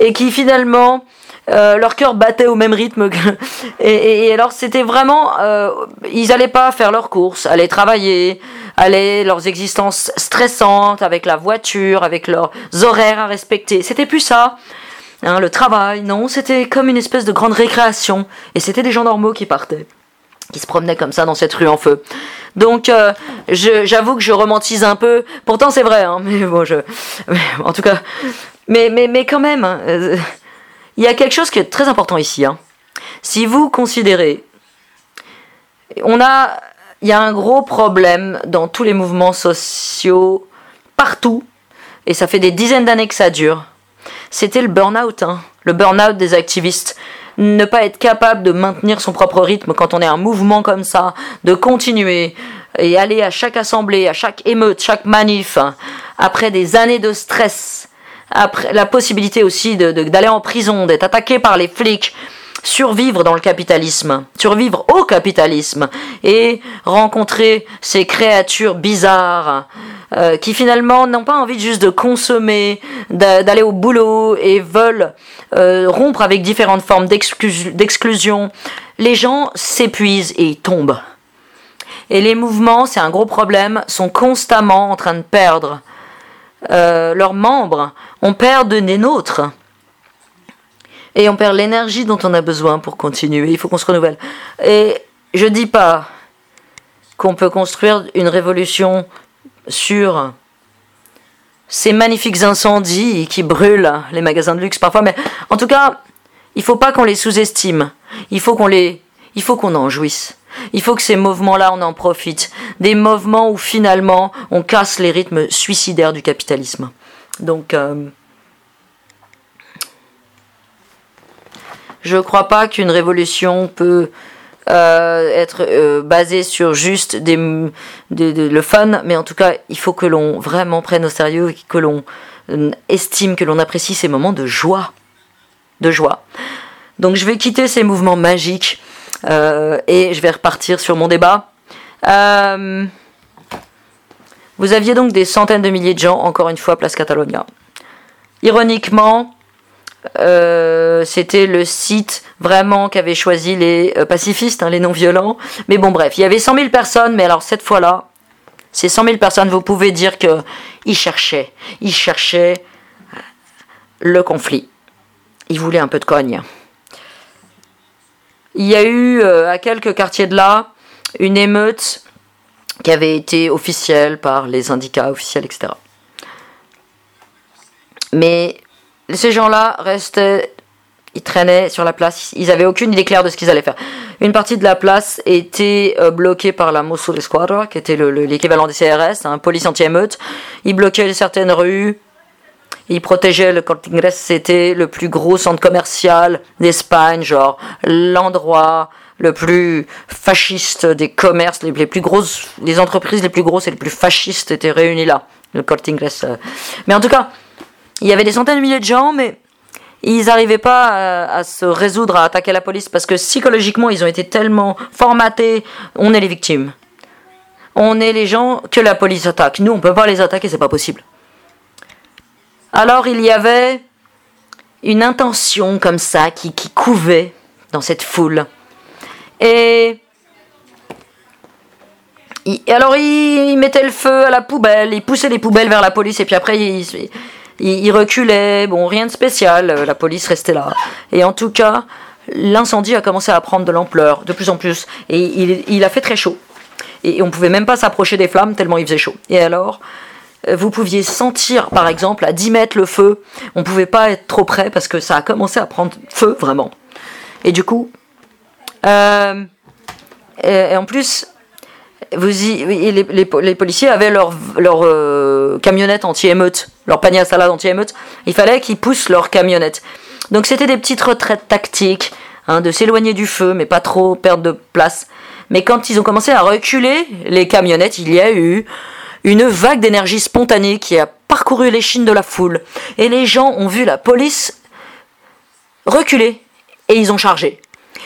et qui finalement euh, leur cœur battait au même rythme. et, alors c'était vraiment, euh, ils allaient pas faire leurs courses, aller travailler, aller leurs existences stressantes avec la voiture, avec leurs horaires à respecter. C'était plus ça. Hein, le travail, non, c'était comme une espèce de grande récréation. Et c'était des gens normaux qui partaient, qui se promenaient comme ça dans cette rue en feu. Donc, euh, j'avoue que je romantise un peu. Pourtant, c'est vrai, hein, mais bon, je, en tout cas, mais mais mais quand même, hein, euh, il y a quelque chose qui est très important ici. Hein. Si vous considérez, on a, il y a un gros problème dans tous les mouvements sociaux partout, et ça fait des dizaines d'années que ça dure c'était le burn-out, le burn-out des activistes. Ne pas être capable de maintenir son propre rythme quand on est un mouvement comme ça, de continuer et aller à chaque assemblée, à chaque émeute, chaque manif, après des années de stress, après la possibilité aussi d'aller en prison, d'être attaqué par les flics, survivre dans le capitalisme, survivre au capitalisme et rencontrer ces créatures bizarres euh, qui finalement n'ont pas envie juste de consommer, d'aller au boulot et veulent euh, rompre avec différentes formes d'exclusion. Les gens s'épuisent et tombent. Et les mouvements, c'est un gros problème, sont constamment en train de perdre euh, leurs membres. On perd de des nôtres. Et on perd l'énergie dont on a besoin pour continuer. Il faut qu'on se renouvelle. Et je dis pas qu'on peut construire une révolution sur ces magnifiques incendies qui brûlent les magasins de luxe parfois, mais en tout cas, il faut pas qu'on les sous-estime. Il faut qu'on les, il faut qu'on en jouisse. Il faut que ces mouvements-là, on en profite. Des mouvements où finalement, on casse les rythmes suicidaires du capitalisme. Donc, euh, je ne crois pas qu'une révolution peut euh, être euh, basé sur juste des, le fun, mais en tout cas, il faut que l'on vraiment prenne au sérieux, que l'on euh, estime, que l'on apprécie ces moments de joie, de joie. Donc je vais quitter ces mouvements magiques euh, et je vais repartir sur mon débat. Vous aviez donc des centaines de milliers de gens, encore une fois, Place Catalonia. Ironiquement, euh, c'était le site vraiment qu'avaient choisi les pacifistes, hein, les non-violents. Mais bon, bref, il y avait 100 000 personnes, mais alors cette fois-là, ces 100 000 personnes, vous pouvez dire qu'ils cherchaient, ils cherchaient le conflit. Ils voulaient un peu de cogne. Il y a eu euh, à quelques quartiers de là une émeute qui avait été officielle par les syndicats officiels, etc. Mais ces gens-là restaient, ils traînaient sur la place, ils n'avaient aucune idée claire de ce qu'ils allaient faire. Une partie de la place était euh, bloquée par la Mosso de Squadra, qui était l'équivalent des CRS, un police anti-émeute. Ils bloquaient certaines rues, il protégeait le Corte c'était le plus gros centre commercial d'Espagne, genre l'endroit le plus fasciste des commerces, les, plus grosses, les entreprises les plus grosses et les plus fascistes étaient réunies là, le Corte euh. Mais en tout cas, il y avait des centaines de milliers de gens, mais ils n'arrivaient pas à, à, se résoudre à attaquer la police parce que psychologiquement, ils ont été tellement formatés, on est les victimes. On est les gens que la police attaque. Nous, on peut pas les attaquer, c'est pas possible. Alors il y avait une intention comme ça qui, couvait dans cette foule. Et, alors il, mettait le feu à la poubelle, il poussait les poubelles vers la police et puis après il, reculait. Bon, rien de spécial, la police restait là. Et en tout cas, l'incendie a commencé à prendre de l'ampleur, de plus en plus. Et il, a fait très chaud. Et on pouvait même pas s'approcher des flammes tellement il faisait chaud. Et alors, euh, vous pouviez sentir, par exemple, à 10 mètres le feu. On ne pouvait pas être trop près parce que ça a commencé à prendre feu, vraiment. Et du coup, euh, et, en plus, les, policiers avaient leur, leur euh, camionnette anti-émeute, leur panier à salade anti-émeute. Il fallait qu'ils poussent leur camionnette. Donc c'était des petites retraites tactiques, hein, de s'éloigner du feu, mais pas trop perdre de place. Mais quand ils ont commencé à reculer les camionnettes, il y a eu une vague d'énergie spontanée qui a parcouru les chines de la foule, et les gens ont vu la police reculer, et ils ont chargé.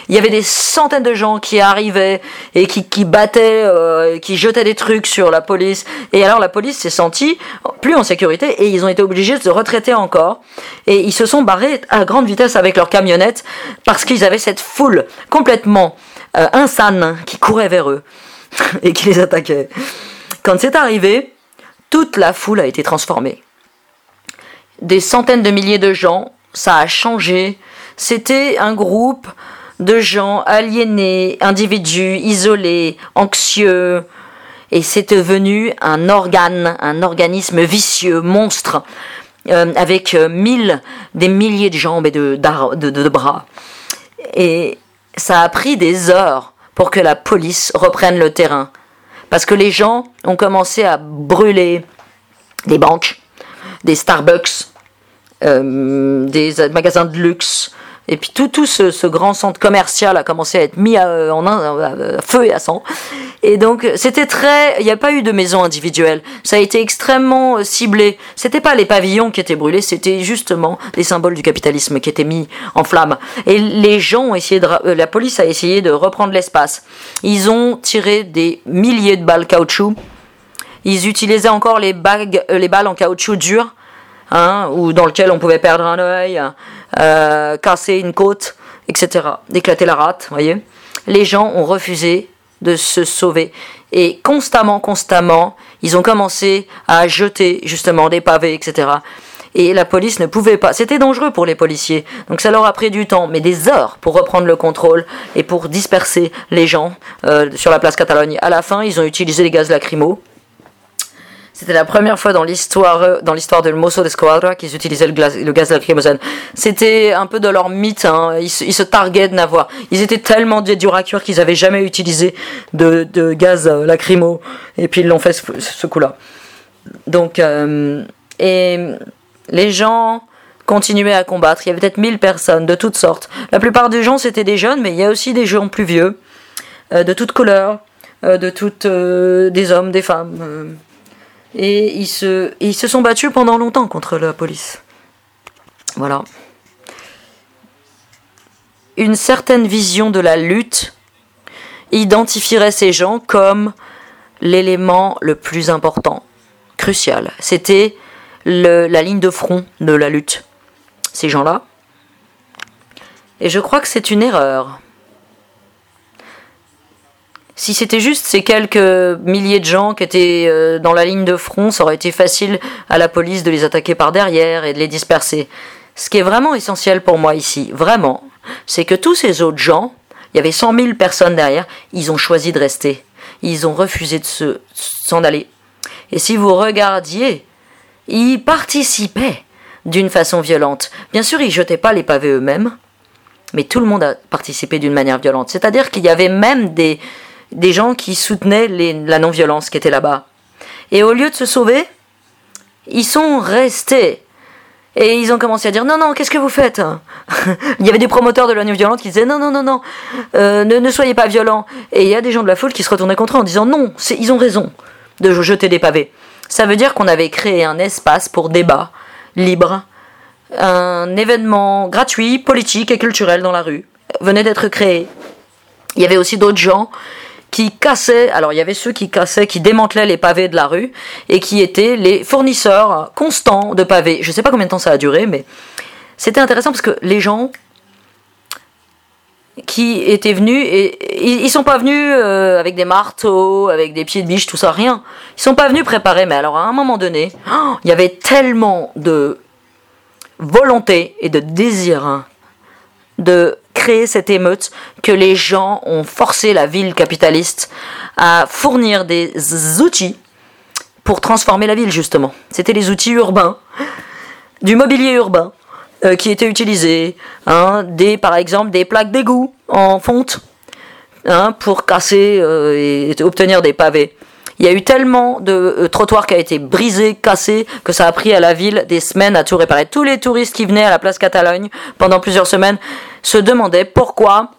Il y avait des centaines de gens qui arrivaient et qui, qui battaient, euh, qui jetaient des trucs sur la police. Et alors la police s'est sentie plus en sécurité et ils ont été obligés de se retraiter encore. Et ils se sont barrés à grande vitesse avec leur camionnette parce qu'ils avaient cette foule complètement euh, insane qui courait vers eux et qui les attaquait. Quand c'est arrivé, toute la foule a été transformée. Des centaines de milliers de gens, ça a changé. C'était un groupe de gens aliénés, individus isolés, anxieux, et c'est devenu un organe, un organisme vicieux, monstre, euh, avec euh, mille, des milliers de jambes et de, bras. Et ça a pris des heures pour que la police reprenne le terrain. Parce que les gens ont commencé à brûler des banques, des Starbucks, euh, des magasins de luxe, et puis tout, tout ce, grand centre commercial a commencé à être mis à, en à, feu et à sang. Et donc c'était très, il n'y a pas eu de maison individuelle. Ça a été extrêmement euh, ciblé. C'était pas les pavillons qui étaient brûlés, c'était justement les symboles du capitalisme qui étaient mis en flammes. Et les gens ont essayé de, euh, la police a essayé de reprendre l'espace. Ils ont tiré des milliers de balles caoutchouc. Ils utilisaient encore les, bagues, euh, les balles en caoutchouc dur, hein, ou dans lequel on pouvait perdre un œil. Euh, casser une côte, etc. D'éclater la rate, voyez. Les gens ont refusé de se sauver. Et constamment, constamment, ils ont commencé à jeter justement des pavés, etc. Et la police ne pouvait pas. C'était dangereux pour les policiers. Donc ça leur a pris du temps, mais des heures pour reprendre le contrôle et pour disperser les gens euh, sur la place Catalogne. À la fin, ils ont utilisé les gaz lacrymaux. C'était la première fois dans l'histoire, euh, dans l'histoire de Mosso d'Esquadra qu'ils utilisaient le, gaz, le lacrymogène. C'était un peu de leur mythe. Hein. Ils, se, targuaient de n'avoir. Ils étaient tellement cuire qu'ils avaient jamais utilisé de, de gaz euh, lacrymo. Et puis ils l'ont fait ce, coup-là. Donc, euh, et les gens continuaient à combattre. Il y avait peut-être 1000 personnes de toutes sortes. La plupart des gens c'était des jeunes, mais il y a aussi des gens plus vieux, de toutes couleurs, de toutes, des hommes, des femmes et ils se, ils se sont battus pendant longtemps contre la police. Voilà. une certaine vision de la lutte identifierait ces gens comme l'élément le plus important, crucial. C'était la ligne de front de la lutte. Ces gens-là. Et je crois que c'est une erreur. Si c'était juste ces quelques milliers de gens qui étaient euh, dans la ligne de front, ça aurait été facile à la police de les attaquer par derrière et de les disperser. Ce qui est vraiment essentiel pour moi ici, vraiment, c'est que tous ces autres gens, il y avait 100 000 personnes derrière, ils ont choisi de rester. Ils ont refusé de s'en aller. Et si vous regardiez, ils participaient d'une façon violente. Bien sûr, ils jetaient pas les pavés eux-mêmes, mais tout le monde a participé d'une manière violente. C'est-à-dire qu'il y avait même des, des gens qui soutenaient la non-violence qui était là-bas. Et au lieu de se sauver, ils sont restés. Et ils ont commencé à dire non, non, qu'est-ce que vous faites? Il y avait des promoteurs de la non-violence qui disaient non, non, non, non, euh, ne, ne, soyez pas violents. Et il y a des gens de la foule qui se retournaient contre eux en disant non, ils ont raison de jeter des pavés. Ça veut dire qu'on avait créé un espace pour débat libre, un événement gratuit, politique et culturel dans la rue venait d'être créé. Il y avait aussi d'autres gens qui cassaient, alors il y avait ceux qui cassaient, qui démantelaient les pavés de la rue et qui étaient les fournisseurs constants de pavés. Je ne sais pas combien de temps ça a duré, mais c'était intéressant parce que les gens qui étaient venus et ils, sont pas venus euh, avec des marteaux, avec des pieds de biche, tout ça, rien. Ils sont pas venus préparer, mais alors à un moment donné, oh, il y avait tellement de volonté et de désir hein, de créer cette émeute que les gens ont forcé la ville capitaliste à fournir des outils pour transformer la ville justement. C'était les outils urbains, du mobilier urbain euh, qui étaient utilisés, hein, des par exemple des plaques d'égout en fonte hein, pour casser euh, et obtenir des pavés. Il y a eu tellement de euh, trottoirs qui ont été brisés, cassés, que ça a pris à la ville des semaines à tout réparer. Tous les touristes qui venaient à la place Catalogne pendant plusieurs semaines se demandaient pourquoi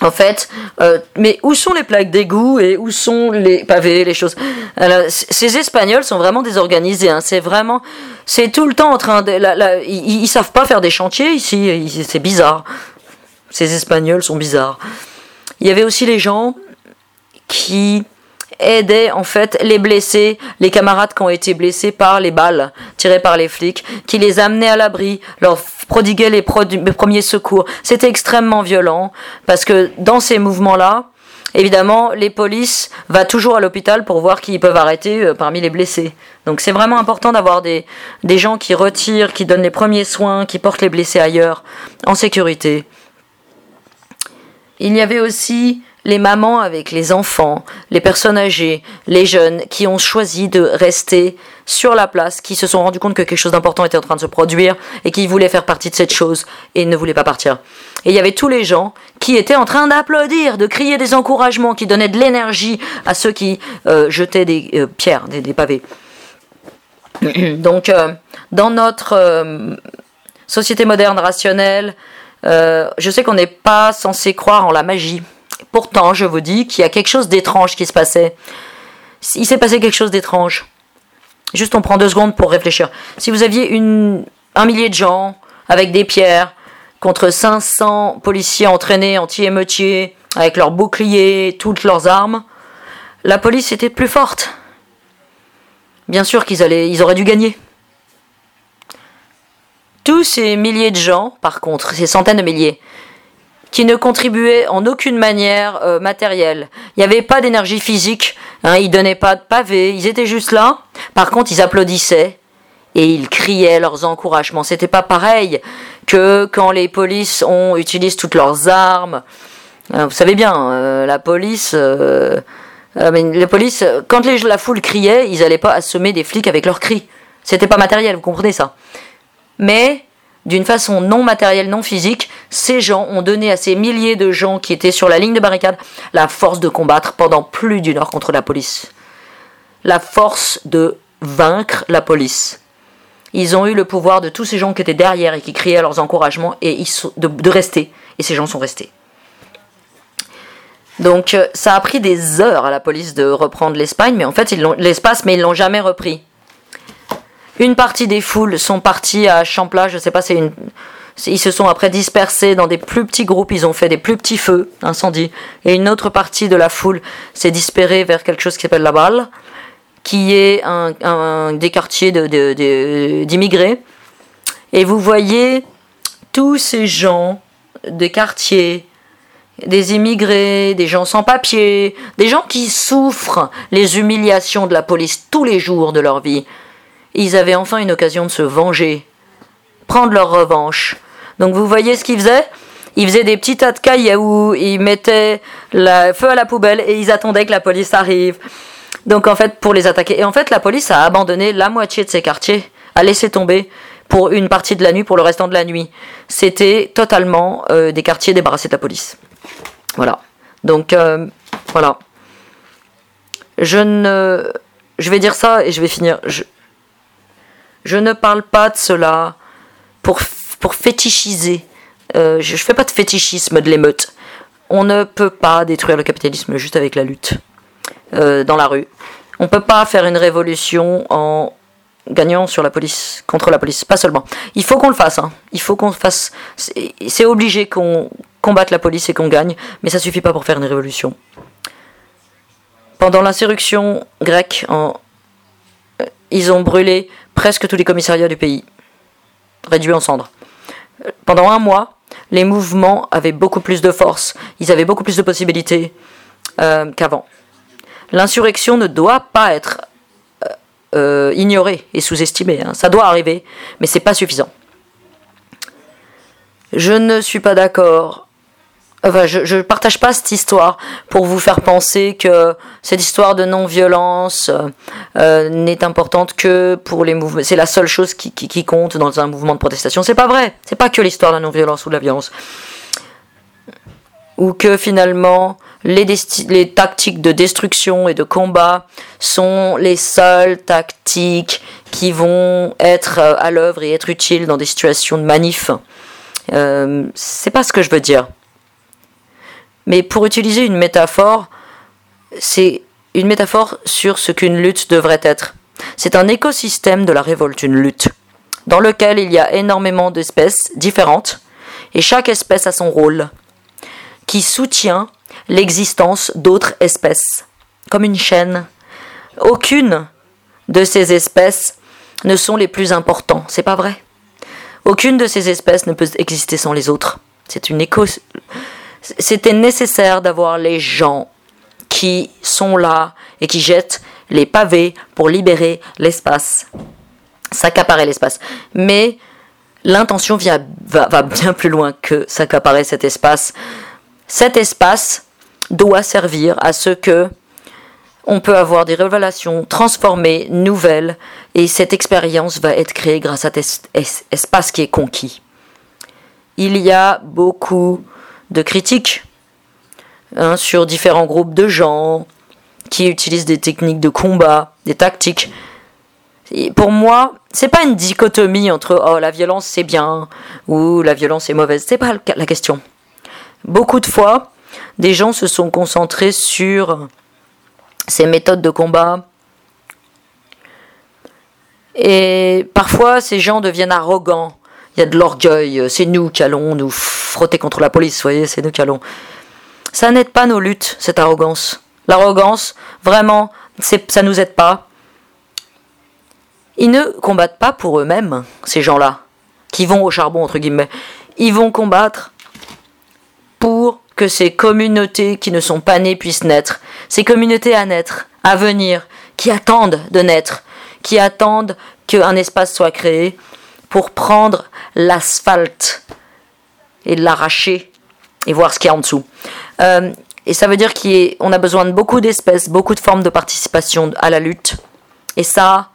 en fait, euh, mais où sont les plaques d'égout et où sont les pavés, les choses? Ces Espagnols sont vraiment désorganisés. Hein. C'est vraiment, c'est tout le temps en train de, ils, ils, savent pas faire des chantiers ici. C'est bizarre. Ces Espagnols sont bizarres. Il y avait aussi les gens qui aidaient en fait les blessés, les camarades qui ont été blessés par les balles tirées par les flics, qui les amenaient à l'abri, leur prodiguaient les, premiers secours. C'était extrêmement violent parce que dans ces mouvements-là, évidemment, les polices vont toujours à l'hôpital pour voir qui ils peuvent arrêter euh, parmi les blessés. Donc c'est vraiment important d'avoir des, des gens qui retirent, qui donnent les premiers soins, qui portent les blessés ailleurs, en sécurité. Il y avait aussi les mamans avec les enfants, les personnes âgées, les jeunes qui ont choisi de rester sur la place, qui se sont rendus compte que quelque chose d'important était en train de se produire et qui voulaient faire partie de cette chose et ne voulaient pas partir. Et il y avait tous les gens qui étaient en train d'applaudir, de crier des encouragements, qui donnaient de l'énergie à ceux qui euh, jetaient des euh, pierres, des, pavés. Donc, euh, dans notre société moderne rationnelle, je sais qu'on n'est pas censé croire en la magie. Pourtant, je vous dis qu'il y a quelque chose d'étrange qui se passait. Il s'est passé quelque chose d'étrange. Juste, on prend deux secondes pour réfléchir. Si vous aviez un millier de gens avec des pierres contre 500 policiers entraînés anti-émeutiers avec leurs boucliers, toutes leurs armes, la police était plus forte. Bien sûr qu'ils allaient, ils auraient dû gagner. Tous ces milliers de gens, par contre, ces centaines de milliers, qui ne contribuaient en aucune manière euh, matérielle. Il n'y avait pas d'énergie physique, hein, ils donnaient pas de pavés, ils étaient juste là. Par contre, ils applaudissaient et ils criaient leurs encouragements. C'était pas pareil que quand les polices utilisent toutes leurs armes. Euh, vous savez bien, euh, la police, les polices, quand la foule criait, ils n'allaient pas assommer des flics avec leurs cris. C'était pas matériel, vous comprenez ça. Mais d'une façon non matérielle, non physique, ces gens ont donné à ces milliers de gens qui étaient sur la ligne de barricade la force de combattre pendant plus d'une heure contre la police. La force de vaincre la police. Ils ont eu le pouvoir de tous ces gens qui étaient derrière et qui criaient leurs encouragements de rester. Et ces gens sont restés. Donc euh, ça a pris des heures à la police de reprendre l'Espagne, mais en fait l'espace, mais ils l'ont jamais repris. Une partie des foules sont parties à Champla, je sais pas, Ils se sont après dispersés dans des plus petits groupes, ils ont fait des plus petits feux d'incendie. Et une autre partie de la foule s'est dispersée vers quelque chose qui s'appelle la balle, qui est un, des quartiers d'immigrés. De, et vous voyez tous ces gens des quartiers, des immigrés, des gens sans papier, des gens qui souffrent les humiliations de la police tous les jours de leur vie. Ils avaient enfin une occasion de se venger, prendre leur revanche. Donc vous voyez ce qu'ils faisaient? Ils faisaient des petits tas de cailloux, ils mettaient le feu à la poubelle et ils attendaient que la police arrive. Donc en fait, pour les attaquer. Et en fait, la police a abandonné la moitié de ces quartiers, a laissé tomber pour une partie de la nuit, pour le restant de la nuit. C'était totalement euh, des quartiers débarrassés de la police. Voilà. Donc euh, voilà. Je ne, je vais dire ça et je vais finir. Je, je ne parle pas de cela pour pour fétichiser. Euh, je ne fais pas de fétichisme de l'émeute. On ne peut pas détruire le capitalisme juste avec la lutte dans la rue. On ne peut pas faire une révolution en gagnant sur la police, contre la police, pas seulement. Il faut qu'on le fasse, hein. il faut qu'on fasse. C'est obligé qu'on combatte la police et qu'on gagne, mais ça suffit pas pour faire une révolution. Pendant l'insurrection grecque. Euh, ils ont brûlé presque tous les commissariats du pays, réduits en cendres. Pendant un mois, les mouvements avaient beaucoup plus de force, ils avaient beaucoup plus de possibilités euh, qu'avant. L'insurrection ne doit pas être euh, ignoré et sous-estimé. Hein. Ça doit arriver, mais c'est pas suffisant. Je ne suis pas d'accord. Enfin, je ne partage pas cette histoire pour vous faire penser que cette histoire de non-violence euh, n'est importante que pour les mouvements. C'est la seule chose qui, qui, compte dans un mouvement de protestation. C'est pas vrai. C'est pas que l'histoire de la non-violence ou de la violence. Ou que finalement, les, tactiques de destruction et de combat sont les seules tactiques qui vont être euh, à l'œuvre et être utiles dans des situations de manif. Euh, c'est pas ce que je veux dire. Mais pour utiliser une métaphore, c'est une métaphore sur ce qu'une lutte devrait être. C'est un écosystème de la révolte, une lutte, dans lequel il y a énormément d'espèces différentes, et chaque espèce a son rôle, qui soutient l'existence d'autres espèces, comme une chaîne. Aucune de ces espèces ne sont les plus importants, c'est pas vrai. Aucune de ces espèces ne peut exister sans les autres. C'est une éco. C'était nécessaire d'avoir les gens qui sont là et qui jettent les pavés pour libérer l'espace, s'accaparer l'espace. Mais l'intention va, va bien plus loin que s'accaparer cet espace. Cet espace doit servir à ce que on peut avoir des révélations transformées, nouvelles, et cette expérience va être créée grâce à cet espace qui est conquis. Il y a beaucoup de critiques hein, sur différents groupes de gens qui utilisent des techniques de combat, des tactiques. pour moi, c'est pas une dichotomie entre oh la violence c'est bien ou la violence est mauvaise. C'est pas la question. Beaucoup de fois, des gens se sont concentrés sur ces méthodes de combat. Et parfois, ces gens deviennent arrogants. Il y a de l'orgueil. C'est nous qui allons nous frotter contre la police, voyez, c'est nous qui allons. Ça n'aide pas nos luttes, cette arrogance. L'arrogance, vraiment, ça nous aide pas. Ils ne combattent pas pour eux-mêmes, ces gens-là, qui vont au charbon, entre guillemets. Ils vont combattre pour que ces communautés qui ne sont pas nées puissent naître, ces communautés à naître, à venir, qui attendent de naître, qui attendent qu'un espace soit créé pour prendre l'asphalte et l'arracher et voir ce qu'il y a en dessous. Euh, et ça veut dire qu'on a besoin de beaucoup d'espèces, beaucoup de formes de participation à la lutte. Et ça,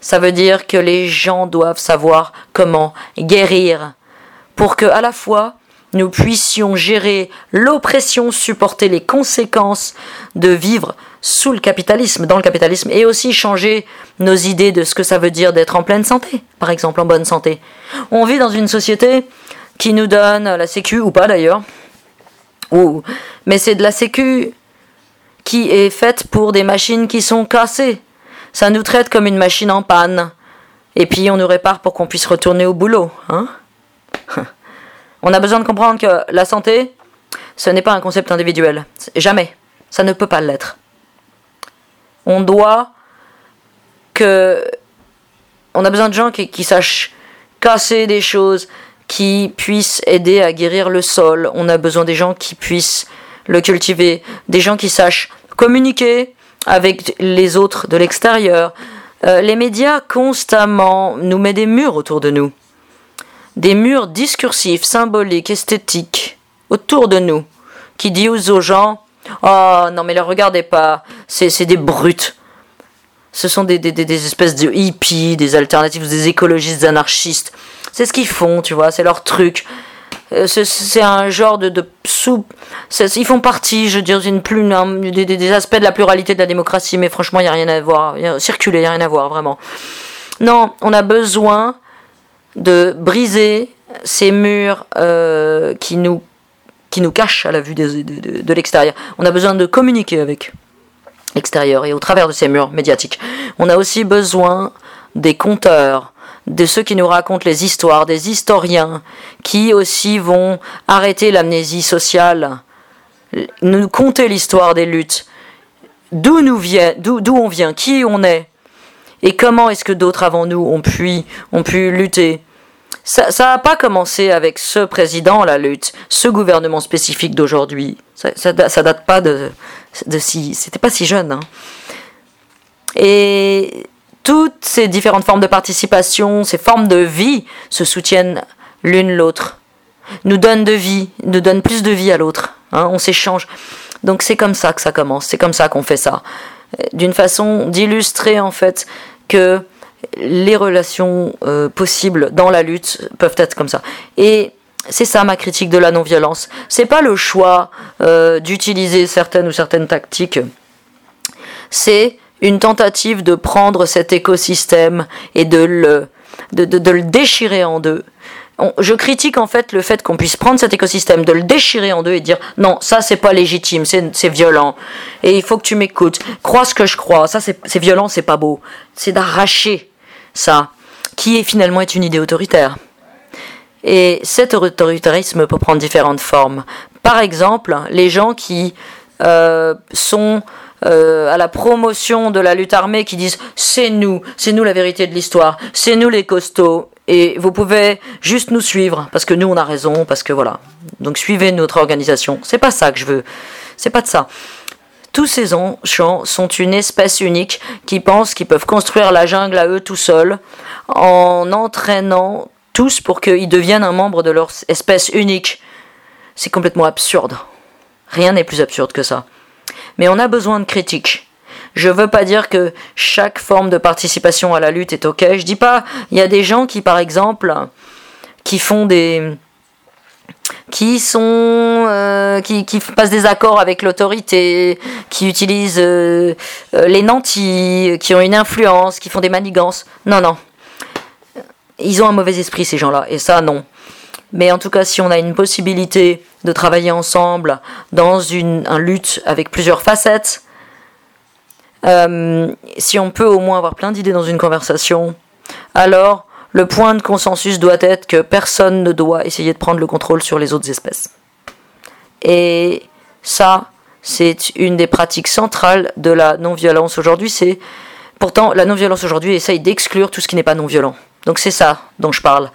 ça veut dire que les gens doivent savoir comment guérir pour que à la fois nous puissions gérer l'oppression, supporter les conséquences de vivre sous le capitalisme, dans le capitalisme, et aussi changer nos idées de ce que ça veut dire d'être en pleine santé, par exemple, en bonne santé. On vit dans une société qui nous donne la sécu, ou pas d'ailleurs, ou, mais c'est de la sécu qui est faite pour des machines qui sont cassées. Ça nous traite comme une machine en panne. Et puis on nous répare pour qu'on puisse retourner au boulot. Hein On a besoin de comprendre que la santé, ce n'est pas un concept individuel. Jamais. Ça ne peut pas l'être. On doit que. On a besoin de gens qui, sachent casser des choses, qui puissent aider à guérir le sol. On a besoin des gens qui puissent le cultiver, des gens qui sachent communiquer avec les autres de l'extérieur. Euh, les médias constamment nous mettent des murs autour de nous. Des murs discursifs, symboliques, esthétiques autour de nous qui disent aux gens Oh non, mais ne regardez pas, c'est des brutes. Ce sont des, des, des, espèces de hippies, des alternatives, des écologistes, anarchistes. C'est ce qu'ils font, tu vois, c'est leur truc. Euh, c'est un genre de, de soupe. Ils font partie, je d'une plus, des, des, aspects de la pluralité de la démocratie, mais franchement, il n'y a rien à voir. circuler, il n'y a rien à voir, vraiment. Non, on a besoin de briser ces murs euh, qui nous qui nous cache à la vue de, l'extérieur. On a besoin de communiquer avec l'extérieur et au travers de ces murs médiatiques. On a aussi besoin des conteurs, de ceux qui nous racontent les histoires, des historiens qui aussi vont arrêter l'amnésie sociale, nous conter l'histoire des luttes, d'où nous vient, d'où on vient, qui on est, et comment est-ce que d'autres avant nous ont pu lutter ça n'a pas commencé avec ce président, la lutte, ce gouvernement spécifique d'aujourd'hui. Ça, ça, date pas de, de si. C'était pas si jeune. Hein. Et toutes ces différentes formes de participation, ces formes de vie se soutiennent l'une l'autre, nous donnent de vie, nous donnent plus de vie à l'autre. Hein, on s'échange. Donc c'est comme ça que ça commence, c'est comme ça qu'on fait ça. D'une façon d'illustrer en fait que les relations euh, possibles dans la lutte peuvent être comme ça. Et c'est ça ma critique de la non-violence. C'est pas le choix euh, d'utiliser certaines ou certaines tactiques. C'est une tentative de prendre cet écosystème et de le, de, de, le déchirer en deux. je critique en fait le fait qu'on puisse prendre cet écosystème, de le déchirer en deux et dire non, ça c'est pas légitime, c'est violent, et il faut que tu m'écoutes, crois ce que je crois, ça c'est violent, c'est pas beau. C'est d'arracher ça, qui est finalement est une idée autoritaire. Et cet autoritarisme peut prendre différentes formes. Par exemple, les gens qui euh, sont euh, à la promotion de la lutte armée, qui disent c'est nous, c'est nous la vérité de l'histoire, c'est nous les costauds, et vous pouvez juste nous suivre parce que nous on a raison, parce que voilà. Donc suivez notre organisation. C'est pas ça que je veux. C'est pas de ça. Tous ces champs sont une espèce unique qui pensent qu'ils peuvent construire la jungle à eux tout seuls en entraînant tous pour qu'ils deviennent un membre de leur espèce unique. C'est complètement absurde. Rien n'est plus absurde que ça. Mais on a besoin de critiques. Je veux pas dire que chaque forme de participation à la lutte est ok. Je dis pas, il y a des gens qui, par exemple, qui font des, qui sont euh, qui, passent des accords avec l'autorité, qui utilisent euh, euh, les nantis, qui ont une influence, qui font des manigances. Non, non. Ils ont un mauvais esprit ces gens-là, et ça non. Mais en tout cas, si on a une possibilité de travailler ensemble dans une lutte avec plusieurs facettes, si on peut au moins avoir plein d'idées dans une conversation, alors le point de consensus doit être que personne ne doit essayer de prendre le contrôle sur les autres espèces. Et ça, c'est une des pratiques centrales de la non-violence aujourd'hui. C'est pourtant la non-violence aujourd'hui essaye d'exclure tout ce qui n'est pas non-violent. Donc c'est ça dont je parle.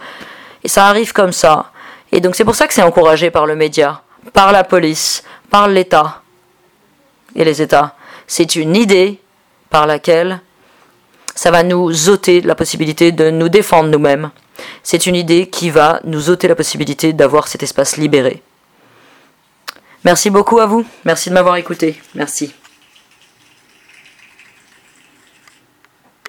Et ça arrive comme ça. Et donc c'est pour ça que c'est encouragé par le média, par la police, par l'État et les États. C'est une idée par laquelle ça va nous ôter la possibilité de nous défendre nous-mêmes. C'est une idée qui va nous ôter la possibilité d'avoir cet espace libéré. Merci beaucoup à vous. Merci de m'avoir écouté. Merci.